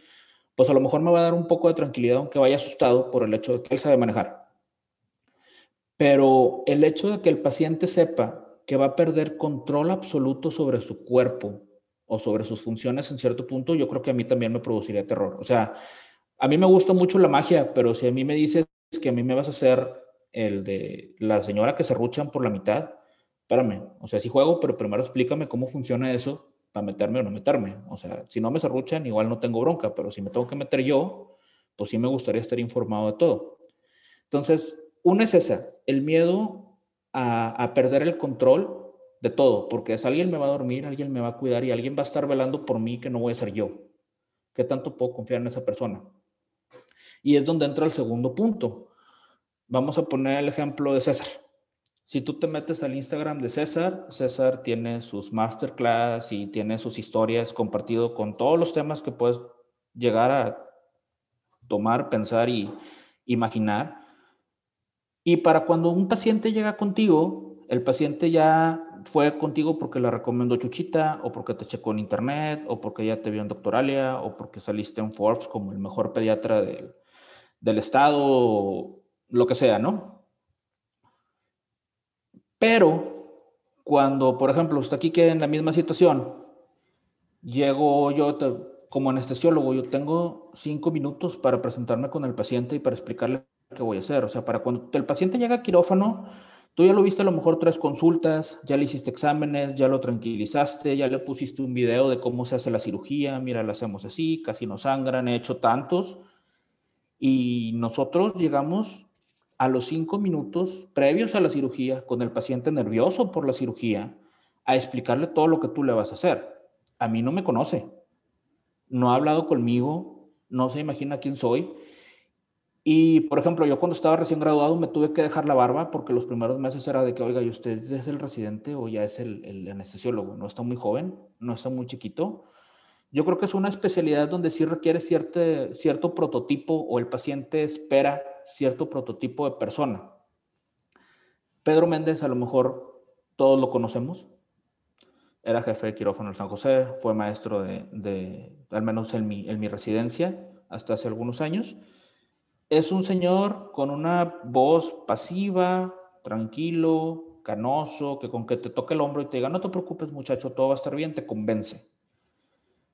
pues a lo mejor me va a dar un poco de tranquilidad, aunque vaya asustado por el hecho de que él sabe manejar. Pero el hecho de que el paciente sepa que va a perder control absoluto sobre su cuerpo o sobre sus funciones en cierto punto, yo creo que a mí también me produciría terror. O sea, a mí me gusta mucho la magia, pero si a mí me dices que a mí me vas a hacer el de la señora que se ruchan por la mitad, espérame, o sea, sí juego, pero primero explícame cómo funciona eso para meterme o no meterme. O sea, si no me serruchan, igual no tengo bronca, pero si me tengo que meter yo, pues sí me gustaría estar informado de todo. Entonces, una es esa, el miedo a, a perder el control de todo, porque es alguien me va a dormir, alguien me va a cuidar y alguien va a estar velando por mí que no voy a ser yo. ¿Qué tanto puedo confiar en esa persona? Y es donde entra el segundo punto. Vamos a poner el ejemplo de César. Si tú te metes al Instagram de César, César tiene sus masterclass y tiene sus historias compartido con todos los temas que puedes llegar a tomar, pensar y imaginar. Y para cuando un paciente llega contigo, el paciente ya fue contigo porque la recomendó Chuchita, o porque te checó en internet, o porque ya te vio en Doctoralia, o porque saliste en Forbes como el mejor pediatra del, del estado, lo que sea, ¿no? Pero cuando, por ejemplo, usted aquí queda en la misma situación, llego yo como anestesiólogo, yo tengo cinco minutos para presentarme con el paciente y para explicarle qué voy a hacer. O sea, para cuando el paciente llega a quirófano, Tú ya lo viste a lo mejor tres consultas, ya le hiciste exámenes, ya lo tranquilizaste, ya le pusiste un video de cómo se hace la cirugía, mira, la hacemos así, casi no sangran, he hecho tantos. Y nosotros llegamos a los cinco minutos previos a la cirugía, con el paciente nervioso por la cirugía, a explicarle todo lo que tú le vas a hacer. A mí no me conoce, no ha hablado conmigo, no se imagina quién soy y, por ejemplo, yo cuando estaba recién graduado me tuve que dejar la barba porque los primeros meses era de que, oiga, ¿y usted es el residente o ya es el, el anestesiólogo? No está muy joven, no está muy chiquito. Yo creo que es una especialidad donde sí requiere cierto, cierto prototipo o el paciente espera cierto prototipo de persona. Pedro Méndez, a lo mejor todos lo conocemos. Era jefe de quirófano en San José, fue maestro de, de al menos en mi, en mi residencia hasta hace algunos años es un señor con una voz pasiva, tranquilo, canoso, que con que te toque el hombro y te diga, no te preocupes muchacho, todo va a estar bien, te convence.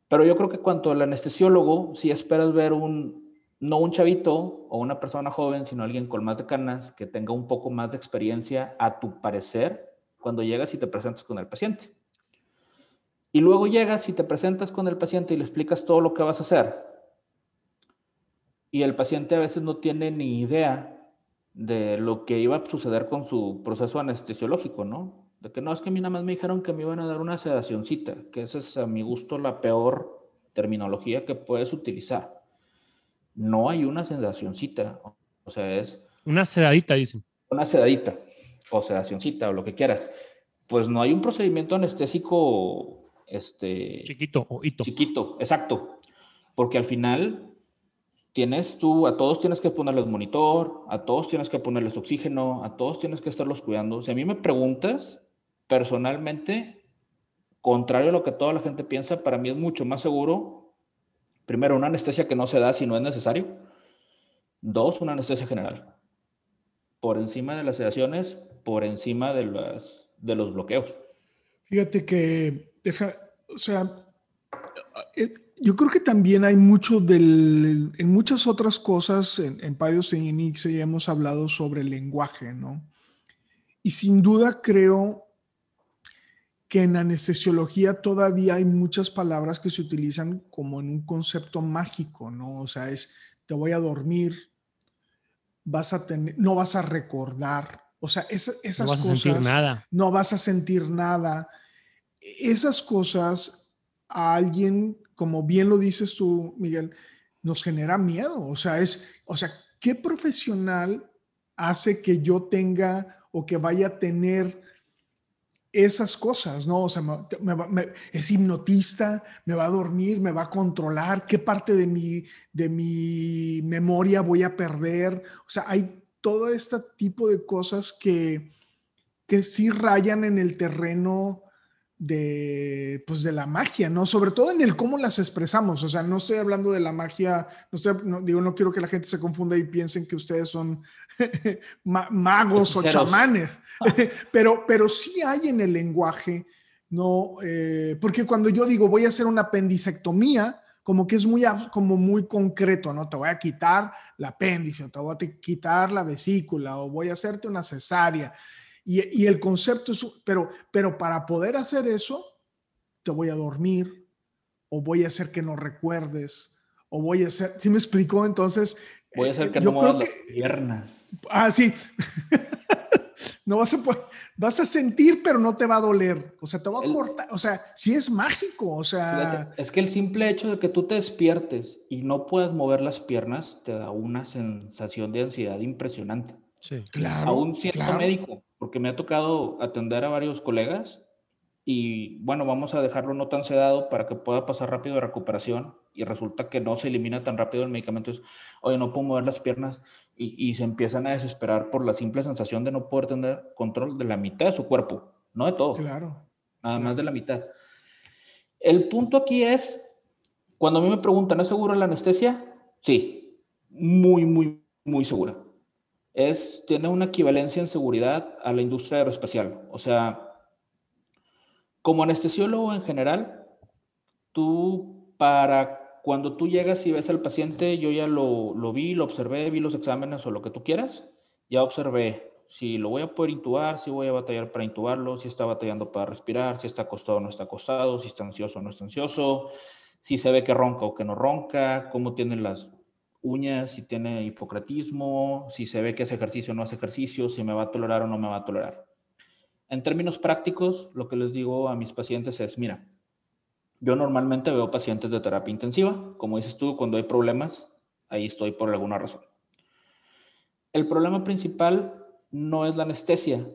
Pero yo creo que cuanto al anestesiólogo, si esperas ver un, no un chavito o una persona joven, sino alguien con más de canas, que tenga un poco más de experiencia, a tu parecer, cuando llegas y te presentas con el paciente. Y luego llegas y te presentas con el paciente y le explicas todo lo que vas a hacer. Y el paciente a veces no tiene ni idea de lo que iba a suceder con su proceso anestesiológico, ¿no? De que no, es que a mí nada más me dijeron que me iban a dar una sedacioncita, que esa es a mi gusto la peor terminología que puedes utilizar. No hay una sedacioncita, o sea, es... Una sedadita, dicen. Una sedadita, o sedacioncita, o lo que quieras. Pues no hay un procedimiento anestésico este, chiquito o hito. Chiquito, exacto. Porque al final tienes tú, a todos tienes que ponerles monitor, a todos tienes que ponerles oxígeno, a todos tienes que estarlos cuidando. Si a mí me preguntas, personalmente, contrario a lo que toda la gente piensa, para mí es mucho más seguro, primero, una anestesia que no se da si no es necesario. Dos, una anestesia general. Por encima de las sedaciones, por encima de, los bloqueos. Fíjate que deja, o sea, eh, yo creo que también hay mucho del, en muchas otras cosas, en, en Paidos y Inix ya hemos hablado sobre el lenguaje, ¿no? Y sin duda creo que en anestesiología todavía hay muchas palabras que se utilizan como en un concepto mágico, ¿no? O sea, es, te voy a dormir, vas a tener, no vas a recordar, o sea, esas no vas cosas... A sentir nada. No vas a sentir nada esas cosas a alguien, como bien lo dices tú, Miguel, nos genera miedo. O sea, es, o sea, ¿qué profesional hace que yo tenga o que vaya a tener esas cosas, ¿no? O sea, es hipnotista, me va a dormir, me va a controlar, qué parte de mi, de mi memoria voy a perder. O sea, hay todo este tipo de cosas que, que sí rayan en el terreno de, pues de la magia, ¿no? Sobre todo en el cómo las expresamos. O sea, no estoy hablando de la magia, no estoy, digo, no quiero que la gente se confunda y piensen que ustedes son [laughs] magos o chamanes, [laughs] pero, pero sí hay en el lenguaje, ¿no? Eh, porque cuando yo digo voy a hacer una apendicectomía, como que es muy, como muy concreto, ¿no? Te voy a quitar la apéndice, o te voy a quitar la vesícula, o voy a hacerte una cesárea. Y, el concepto es, pero, pero para poder hacer eso, te voy a dormir, o voy a hacer que no recuerdes, o voy a hacer, ¿sí me explicó? Entonces... Voy a hacer eh, que no muevas las piernas. Ah, sí. [laughs] no vas a vas a sentir, pero no te va a doler. O sea, te va a cortar. O sea, sí es mágico. O sea. Es que el simple hecho de que tú te despiertes y no puedas mover las piernas te da una sensación de ansiedad impresionante. Sí, claro. A un cierto médico porque me ha tocado atender a varios colegas y bueno, vamos a dejarlo no tan sedado para que pueda pasar rápido de recuperación y resulta que no se elimina tan rápido el medicamento. Es, oye, no puedo mover las piernas y, y, se empiezan a desesperar por la simple sensación de no poder tener control de la mitad de su cuerpo, no de todo. Claro. Nada más de la mitad. El punto aquí es, cuando a mí me preguntan, ¿es segura la anestesia? Sí, muy, muy, muy segura es, tiene una equivalencia en seguridad a la industria aeroespacial. O sea, como anestesiólogo en general, tú para cuando tú llegas y ves al paciente, yo ya lo, lo vi, lo observé, vi los exámenes o lo que tú quieras, ya observé si lo voy a poder intubar, si voy a batallar para intubarlo, si está batallando para respirar, si está acostado o no está acostado, si está ansioso o no está ansioso, si se ve que ronca o que no ronca, cómo tienen las uñas, si tiene hipocratismo, si se ve que hace ejercicio o no hace ejercicio, si me va a tolerar o no me va a tolerar. En términos prácticos, lo que les digo a mis pacientes es, mira, yo normalmente veo pacientes de terapia intensiva, como dices tú, cuando hay problemas, ahí estoy por alguna razón. El problema principal no es la anestesia,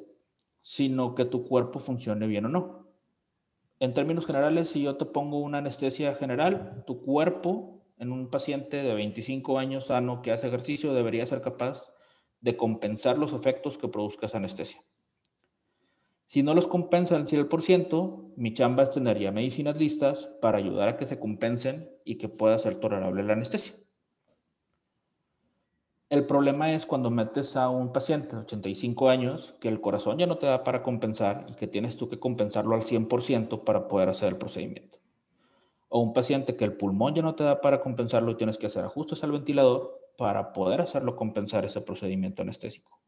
sino que tu cuerpo funcione bien o no. En términos generales, si yo te pongo una anestesia general, tu cuerpo en un paciente de 25 años sano que hace ejercicio debería ser capaz de compensar los efectos que produzca esa anestesia. Si no los compensa al 100%, mi chamba es tener medicinas listas para ayudar a que se compensen y que pueda ser tolerable la anestesia. El problema es cuando metes a un paciente de 85 años que el corazón ya no te da para compensar y que tienes tú que compensarlo al 100% para poder hacer el procedimiento. O un paciente que el pulmón ya no te da para compensarlo y tienes que hacer ajustes al ventilador para poder hacerlo compensar ese procedimiento anestésico.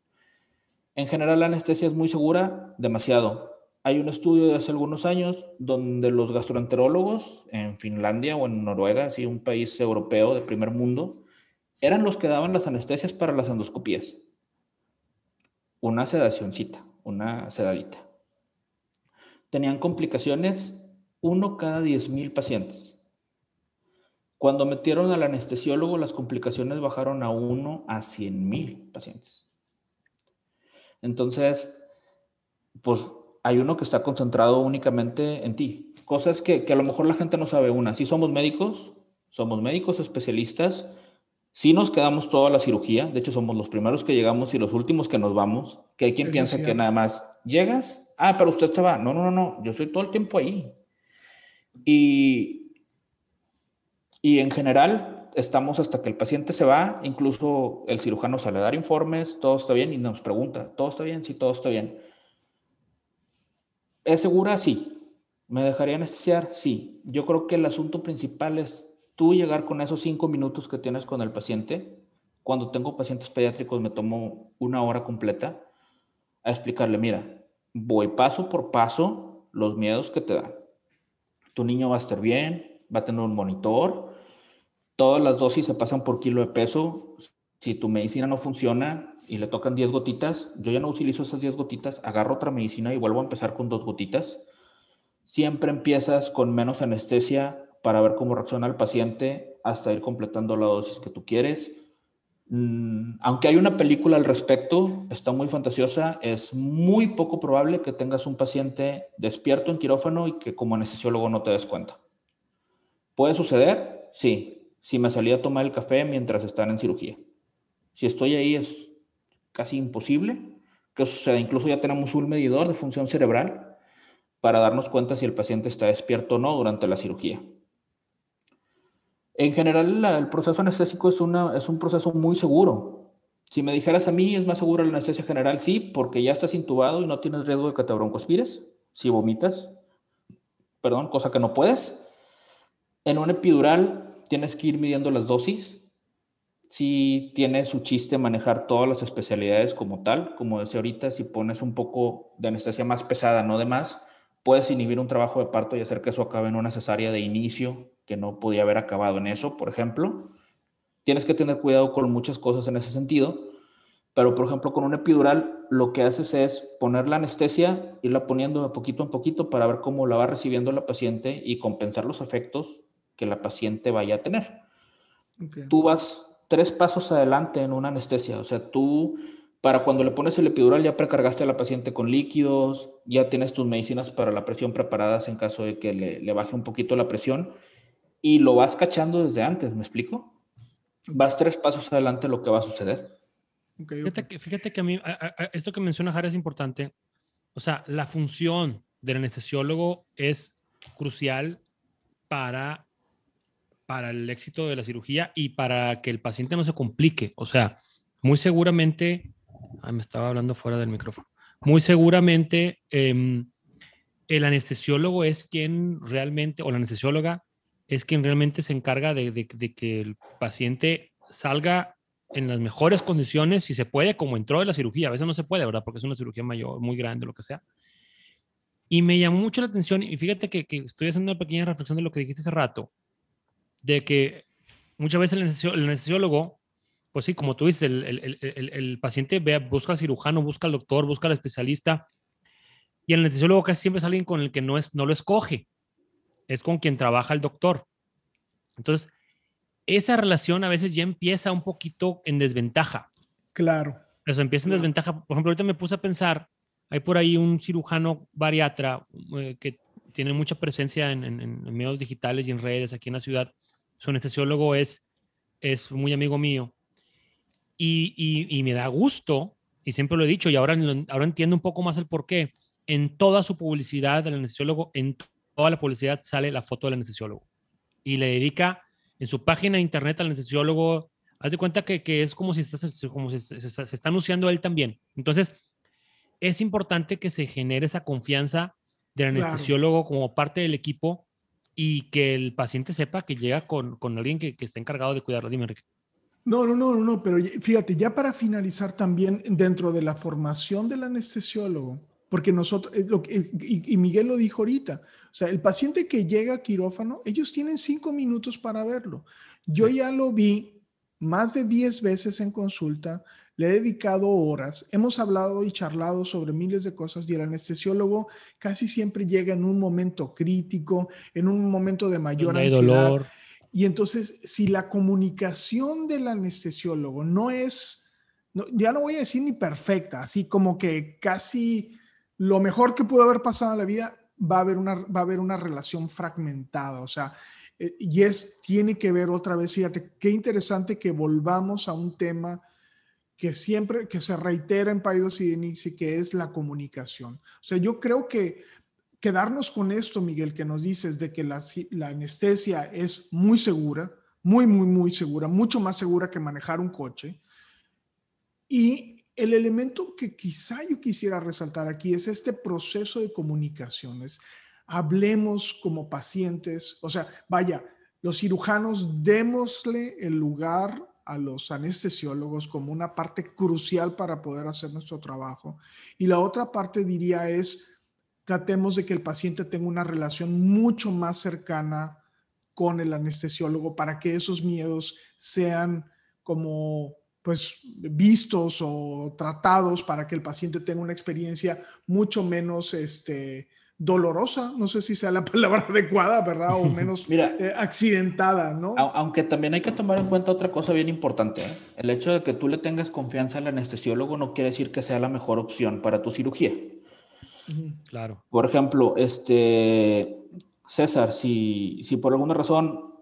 En general, la anestesia es muy segura, demasiado. Hay un estudio de hace algunos años donde los gastroenterólogos en Finlandia o en Noruega, así un país europeo de primer mundo, eran los que daban las anestesias para las endoscopías. Una sedacioncita, una sedadita. Tenían complicaciones uno cada 10.000 pacientes. Cuando metieron al anestesiólogo, las complicaciones bajaron a uno a 100.000 pacientes. Entonces, pues hay uno que está concentrado únicamente en ti. Cosas que, a lo mejor la gente no sabe. Una, si somos médicos, somos médicos especialistas, si nos quedamos toda la cirugía, de hecho somos los primeros que llegamos y los últimos que nos vamos, que hay quien piensa que nada más llegas, ah, pero usted va. No, no, no, no, yo estoy todo el tiempo ahí. Y, y en general estamos hasta que el paciente se va, incluso el cirujano sale a dar informes, todo está bien y nos pregunta, ¿todo está bien? Sí, todo está bien. ¿Es segura? Sí. ¿Me dejaría anestesiar? Sí. Yo creo que el asunto principal es tú llegar con esos cinco minutos que tienes con el paciente. Cuando tengo pacientes pediátricos me tomo una hora completa a explicarle, mira, voy paso por paso los miedos que te dan. Tu niño va a estar bien, va a tener un monitor, todas las dosis se pasan por kilo de peso. Si tu medicina no funciona, y le tocan 10 gotitas, yo ya no utilizo esas 10 gotitas, agarro otra medicina y vuelvo a empezar con dos gotitas. Siempre empiezas con menos anestesia para ver cómo reacciona el paciente hasta ir completando la dosis que tú quieres. Mm, aunque hay una película al respecto, está muy fantasiosa, es muy poco probable que tengas un paciente despierto en quirófano y que como anestesiólogo no te des cuenta. ¿Puede suceder? Sí, si me salí a tomar el café mientras están en cirugía. Si estoy ahí es casi imposible que suceda. Incluso ya tenemos un medidor de función cerebral para darnos cuenta si el paciente está despierto o no durante la cirugía. En general, el proceso anestésico es, una, es un proceso muy seguro. Si me dijeras a mí, ¿es más seguro la anestesia general? Sí, porque ya estás intubado y no tienes riesgo de que te si vomitas. Perdón, cosa que no puedes. En un epidural tienes que ir midiendo las dosis sí tiene su chiste manejar todas las especialidades como tal. Como decía ahorita, si pones un poco de anestesia más pesada, no de más, puedes inhibir un trabajo de parto y hacer que eso acabe en una cesárea de inicio que no podía haber acabado en eso, por ejemplo. Tienes que tener cuidado con muchas cosas en ese sentido, pero por ejemplo con un epidural lo que haces es poner la anestesia, irla poniendo de poquito en poquito para ver cómo la va recibiendo la paciente y compensar los efectos que la paciente vaya a tener. Tú vas tres pasos adelante en una anestesia. O sea, tú, para cuando le pones el epidural, ya precargaste a la paciente con líquidos, ya tienes tus medicinas para la presión preparadas en caso de que le, baje un poquito la presión y lo vas cachando desde antes, ¿me explico? Vas tres pasos adelante lo que va a suceder. fíjate, que, fíjate, que, a mí, esto que menciona Jara es importante. O sea, la función del anestesiólogo es crucial para para el éxito de la cirugía y para que el paciente no se complique. O sea, muy seguramente, me estaba hablando fuera del micrófono, muy seguramente em, el anestesiólogo es quien realmente, o la anestesióloga es quien realmente se encarga de, que el paciente salga en las mejores condiciones, si se puede, como entró de la cirugía. A veces no se puede, ¿verdad? Porque es una cirugía mayor, muy grande, lo que sea. Y me llamó mucho la atención, y fíjate que, que estoy haciendo una pequeña reflexión de lo que dijiste hace rato de que muchas veces el, anestesiólogo, pues sí, como tú dices, el, paciente ve, busca al cirujano, busca al doctor, busca al especialista, y el anestesiólogo casi siempre es alguien con el que no, es, no lo escoge, es con quien trabaja el doctor. Entonces, esa relación a veces ya empieza un poquito en desventaja. Claro. Eso empieza en desventaja. Por ejemplo, ahorita me puse a pensar, hay por ahí un cirujano bariatra eh, que tiene mucha presencia en, en, medios digitales y en redes aquí en la ciudad, su anestesiólogo es, es muy amigo mío y, y, me da gusto, y siempre lo he dicho, y ahora, ahora entiendo un poco más el por qué. En toda su publicidad del anestesiólogo, en toda la publicidad sale la foto del anestesiólogo. Y le dedica en su página de internet al anestesiólogo. Haz de cuenta que, que es como si, está, como si se, se, está anunciando él también. Entonces, es importante que se genere esa confianza del anestesiólogo como parte del equipo y que el paciente sepa que llega con, con alguien que, que esté encargado de cuidarlo. Dime, Enrique. No, no, no, no, pero fíjate, ya para finalizar también dentro de la formación del anestesiólogo, porque nosotros, eh, lo y, y, Miguel lo dijo ahorita, o sea, el paciente que llega a quirófano, ellos tienen cinco minutos para verlo. Yo ya lo vi más de diez veces en consulta, le he dedicado horas, hemos hablado y charlado sobre miles de cosas y el anestesiólogo casi siempre llega en un momento crítico, en un momento de mayor ansiedad. Dolor. Y entonces, si la comunicación del anestesiólogo no es, ya no voy a decir ni perfecta, así como que casi lo mejor que pudo haber pasado en la vida, va a haber una, va a haber una relación fragmentada, o sea, eh, y es, tiene que ver otra vez, fíjate, qué interesante que volvamos a un tema que siempre, que se reitera en Paidos y Denixi, que es la comunicación. O sea, yo creo que quedarnos con esto, Miguel, que nos dices de que la, la anestesia es muy segura, muy, muy, muy segura, mucho más segura que manejar un coche. Y el elemento que quizá yo quisiera resaltar aquí es este proceso de comunicaciones. Hablemos como pacientes, o sea, vaya, los cirujanos démosle el lugar a los anestesiólogos como una parte crucial para poder hacer nuestro trabajo. Y la otra parte diría es, tratemos de que el paciente tenga una relación mucho más cercana con el anestesiólogo para que esos miedos sean como pues vistos o tratados para que el paciente tenga una experiencia mucho menos este dolorosa, no sé si sea la [laughs] palabra adecuada, ¿verdad? O menos eh, accidentada, ¿no? Aunque también hay que tomar en cuenta otra cosa bien importante. ¿eh? El hecho de que tú le tengas confianza al anestesiólogo no quiere decir que sea la mejor opción para tu cirugía. Claro. Por ejemplo, este César, si, si por alguna razón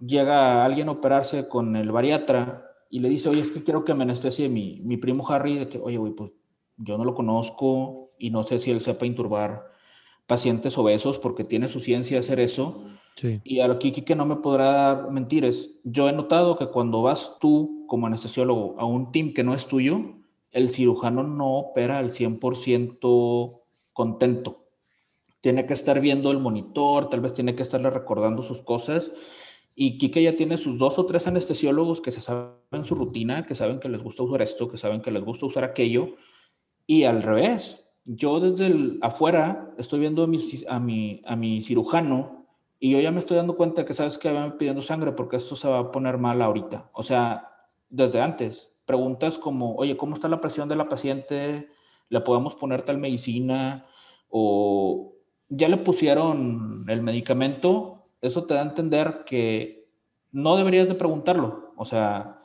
llega alguien a operarse con el bariatra y le dice, oye, es que quiero que me anestesie mi, mi primo Harry, de que, oye, güey, pues yo no lo conozco y no sé si él sepa inturbar pacientes obesos porque tiene su ciencia hacer eso. Y aquí que no me podrá mentir es, yo he notado que cuando vas tú como anestesiólogo a un team que no es tuyo, el cirujano no opera al 100% contento. Tiene que estar viendo el monitor, tal vez tiene que estarle recordando sus cosas. Y Kike ya tiene sus dos o tres anestesiólogos que se saben su rutina, que saben que les gusta usar esto, que saben que les gusta usar aquello. Y al revés, yo desde afuera estoy viendo a mi, a, mi, cirujano y yo ya me estoy dando cuenta que sabes que me pidiendo sangre porque esto se va a poner mal ahorita. O sea, desde antes, preguntas como, oye, ¿cómo está la presión de la paciente? ¿Le podemos poner tal medicina? O ya le pusieron el medicamento. Eso te da a entender que no deberías de preguntarlo. O sea,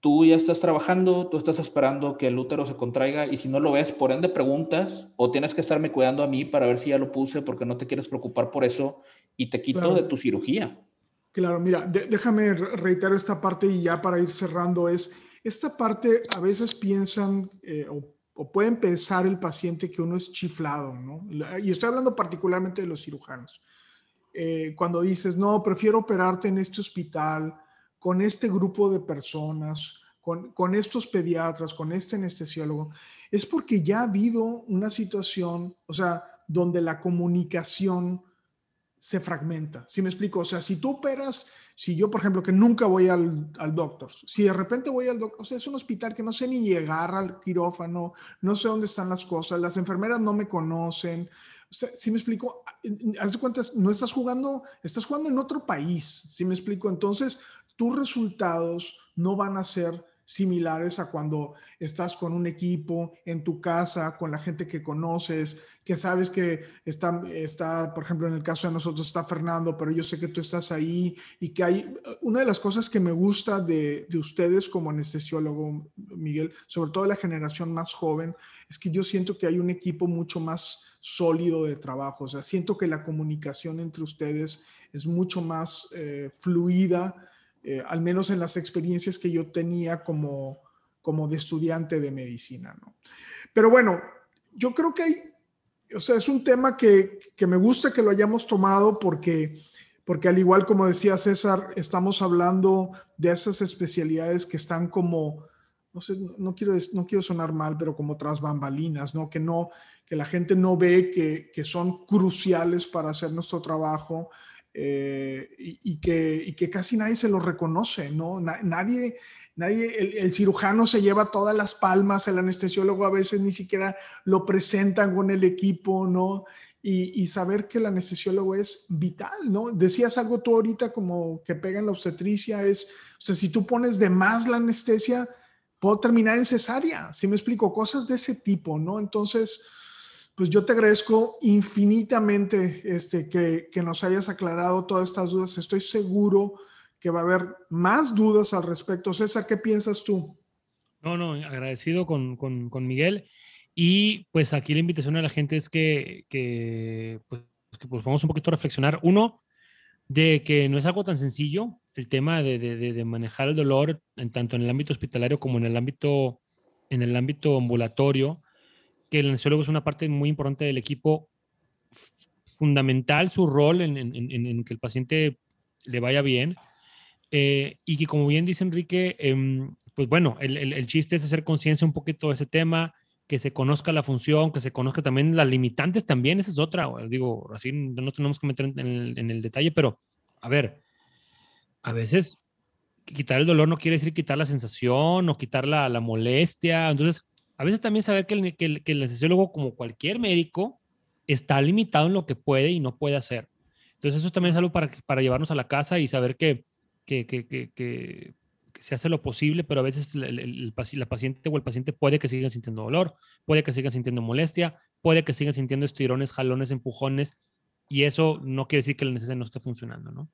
tú ya estás trabajando, tú estás esperando que el útero se contraiga y si no lo ves, por ende preguntas o tienes que estarme cuidando a mí para ver si ya lo puse porque no te quieres preocupar por eso y te quito de tu cirugía. Claro, mira, déjame reiterar esta parte y ya para ir cerrando es, esta parte a veces piensan eh, o, pueden pensar el paciente que uno es chiflado, ¿no? Y estoy hablando particularmente de los cirujanos. Eh, cuando dices, no, prefiero operarte en este hospital, con este grupo de personas, con, con, estos pediatras, con este anestesiólogo, es porque ya ha habido una situación, o sea, donde la comunicación se fragmenta. ¿Sí me explico? O sea, si tú operas, si yo, por ejemplo, que nunca voy al, al doctor, si de repente voy al doctor, o sea, es un hospital que no sé ni llegar al quirófano, no sé dónde están las cosas, las enfermeras no me conocen, si me explico, haz de cuentas, no estás jugando, estás jugando en otro país, si me explico. Entonces, tus resultados no van a ser similares a cuando estás con un equipo en tu casa, con la gente que conoces, que sabes que está, está, por ejemplo, en el caso de nosotros está Fernando, pero yo sé que tú estás ahí y que hay, una de las cosas que me gusta de, de ustedes como anestesiólogo, Miguel, sobre todo la generación más joven, es que yo siento que hay un equipo mucho más sólido de trabajo, o sea, siento que la comunicación entre ustedes es mucho más eh, fluida, eh, al menos en las experiencias que yo tenía como, como de estudiante de medicina. ¿no? Pero bueno, yo creo que hay, o sea, es un tema que, que me gusta que lo hayamos tomado porque, porque al igual como decía César, estamos hablando de esas especialidades que están como, no sé, no quiero, no quiero sonar mal, pero como tras bambalinas, ¿no? Que, no, que la gente no ve que, que son cruciales para hacer nuestro trabajo eh, y, que, que, casi nadie se lo reconoce, ¿no? nadie, nadie el, cirujano se lleva todas las palmas, el anestesiólogo a veces ni siquiera lo presentan con el equipo, ¿no? Y, saber que el anestesiólogo es vital, ¿no? Decías algo tú ahorita como que pega en la obstetricia, es, o sea, si tú pones de más la anestesia, puedo terminar en cesárea, si me explico? Cosas de ese tipo, ¿no? Entonces, pues yo te agradezco infinitamente este, que, que, nos hayas aclarado todas estas dudas. Estoy seguro que va a haber más dudas al respecto. César, ¿qué piensas tú? No, no, agradecido con, con, con Miguel. Y pues aquí la invitación a la gente es que, que pues, que pues vamos un poquito a reflexionar. Uno, de que no es algo tan sencillo el tema de, de, de, manejar el dolor en tanto en el ámbito hospitalario como en el ámbito, en el ámbito ambulatorio que el anestesiólogo es una parte muy importante del equipo, fundamental su rol en, que el paciente le vaya bien. Eh, y que como bien dice Enrique, em, pues bueno, el, chiste es hacer conciencia un poquito de ese tema, que se conozca la función, que se conozca también las limitantes también, esa es otra, digo, así no tenemos que meter en el, detalle, pero a ver, a veces quitar el dolor no quiere decir quitar la sensación o quitar la, la molestia, entonces a veces también saber que el, que, que anestesiólogo, como cualquier médico, está limitado en lo que puede y no puede hacer. Entonces eso también es algo para, para llevarnos a la casa y saber que, que, que, que se hace lo posible, pero a veces el, la paciente o el paciente puede que siga sintiendo dolor, puede que siga sintiendo molestia, puede que siga sintiendo estirones, jalones, empujones, y eso no quiere decir que el necesidad no esté funcionando, ¿no?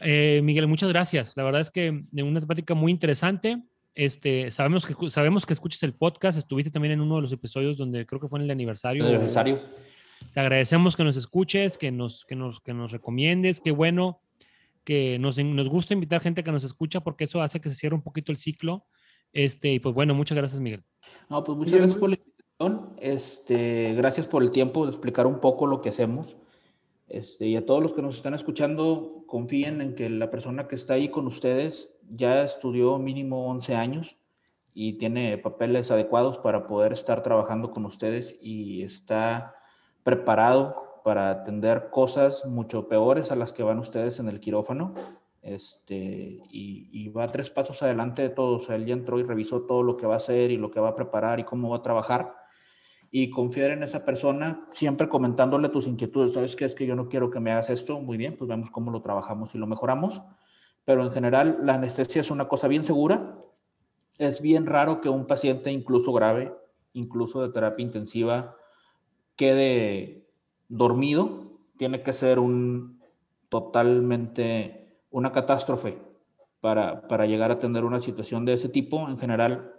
Eh, Miguel, muchas gracias. La verdad es que una temática muy interesante. Este, sabemos que sabemos que escuchas el podcast, estuviste también en uno de los episodios donde creo que fue en el aniversario. El aniversario. Te agradecemos que nos escuches, que nos, que nos, que nos recomiendes, qué bueno, que nos, nos gusta invitar gente que nos escucha porque eso hace que se cierre un poquito el ciclo. Este, y pues bueno, muchas gracias, Miguel. No, pues muchas gracias por la invitación. Este, gracias por el tiempo de explicar un poco lo que hacemos. Este, y a todos los que nos están escuchando, confíen en que la persona que está ahí con ustedes ya estudió mínimo 11 años y tiene papeles adecuados para poder estar trabajando con ustedes y está preparado para atender cosas mucho peores a las que van ustedes en el quirófano. Este, y, va tres pasos adelante de todos. él ya entró y revisó todo lo que va a hacer y lo que va a preparar y cómo va a trabajar. Y confiar en esa persona, siempre comentándole tus inquietudes. ¿Sabes qué? Es que yo no quiero que me hagas esto. Muy bien, pues vemos cómo lo trabajamos y lo mejoramos pero en general la anestesia es una cosa bien segura. Es bien raro que un paciente, incluso grave, incluso de terapia intensiva, quede dormido. Tiene que ser un totalmente una catástrofe para, para llegar a tener una situación de ese tipo. En general,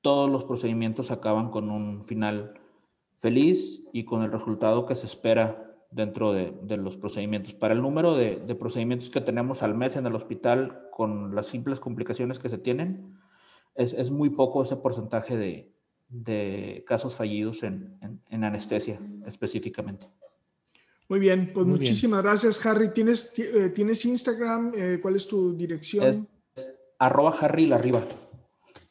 todos los procedimientos acaban con un final feliz y con el resultado que se espera dentro de, los procedimientos. Para el número de, procedimientos que tenemos al mes en el hospital con las simples complicaciones que se tienen, es, muy poco ese porcentaje de, casos fallidos en, anestesia específicamente. Muy bien, pues muchísimas gracias, Harry. ¿Tienes, eh, ¿tienes Instagram? Eh, ¿Cuál es tu dirección? arroba Harry Larriba.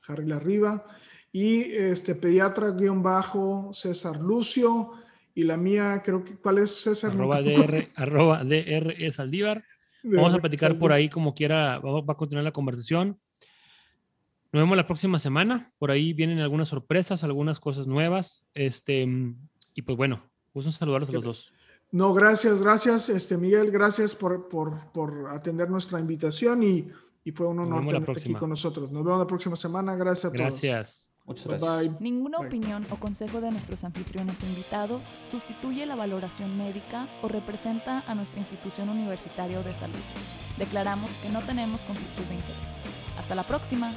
Harry Larriba. Y este pediatra guion bajo César Lucio. Y la mía, creo que, ¿cuál es César? Arroba DR, arroba DR Saldívar. [laughs] Vamos a platicar por ahí como quiera, va, a continuar la conversación. Nos vemos la próxima semana. Por ahí vienen algunas sorpresas, algunas cosas nuevas. Este, y pues bueno, gusto saludarlos a los dos. No, gracias, gracias, este, Miguel, gracias por, por, por atender nuestra invitación y, y fue un honor tenerte aquí con nosotros. Nos vemos la próxima semana. Gracias a todos. Gracias. Muchas gracias. Ninguna opinión o consejo de nuestros anfitriones o invitados sustituye la valoración médica o representa a nuestra institución universitaria de salud. Declaramos que no tenemos conflictos de interés. Hasta la próxima.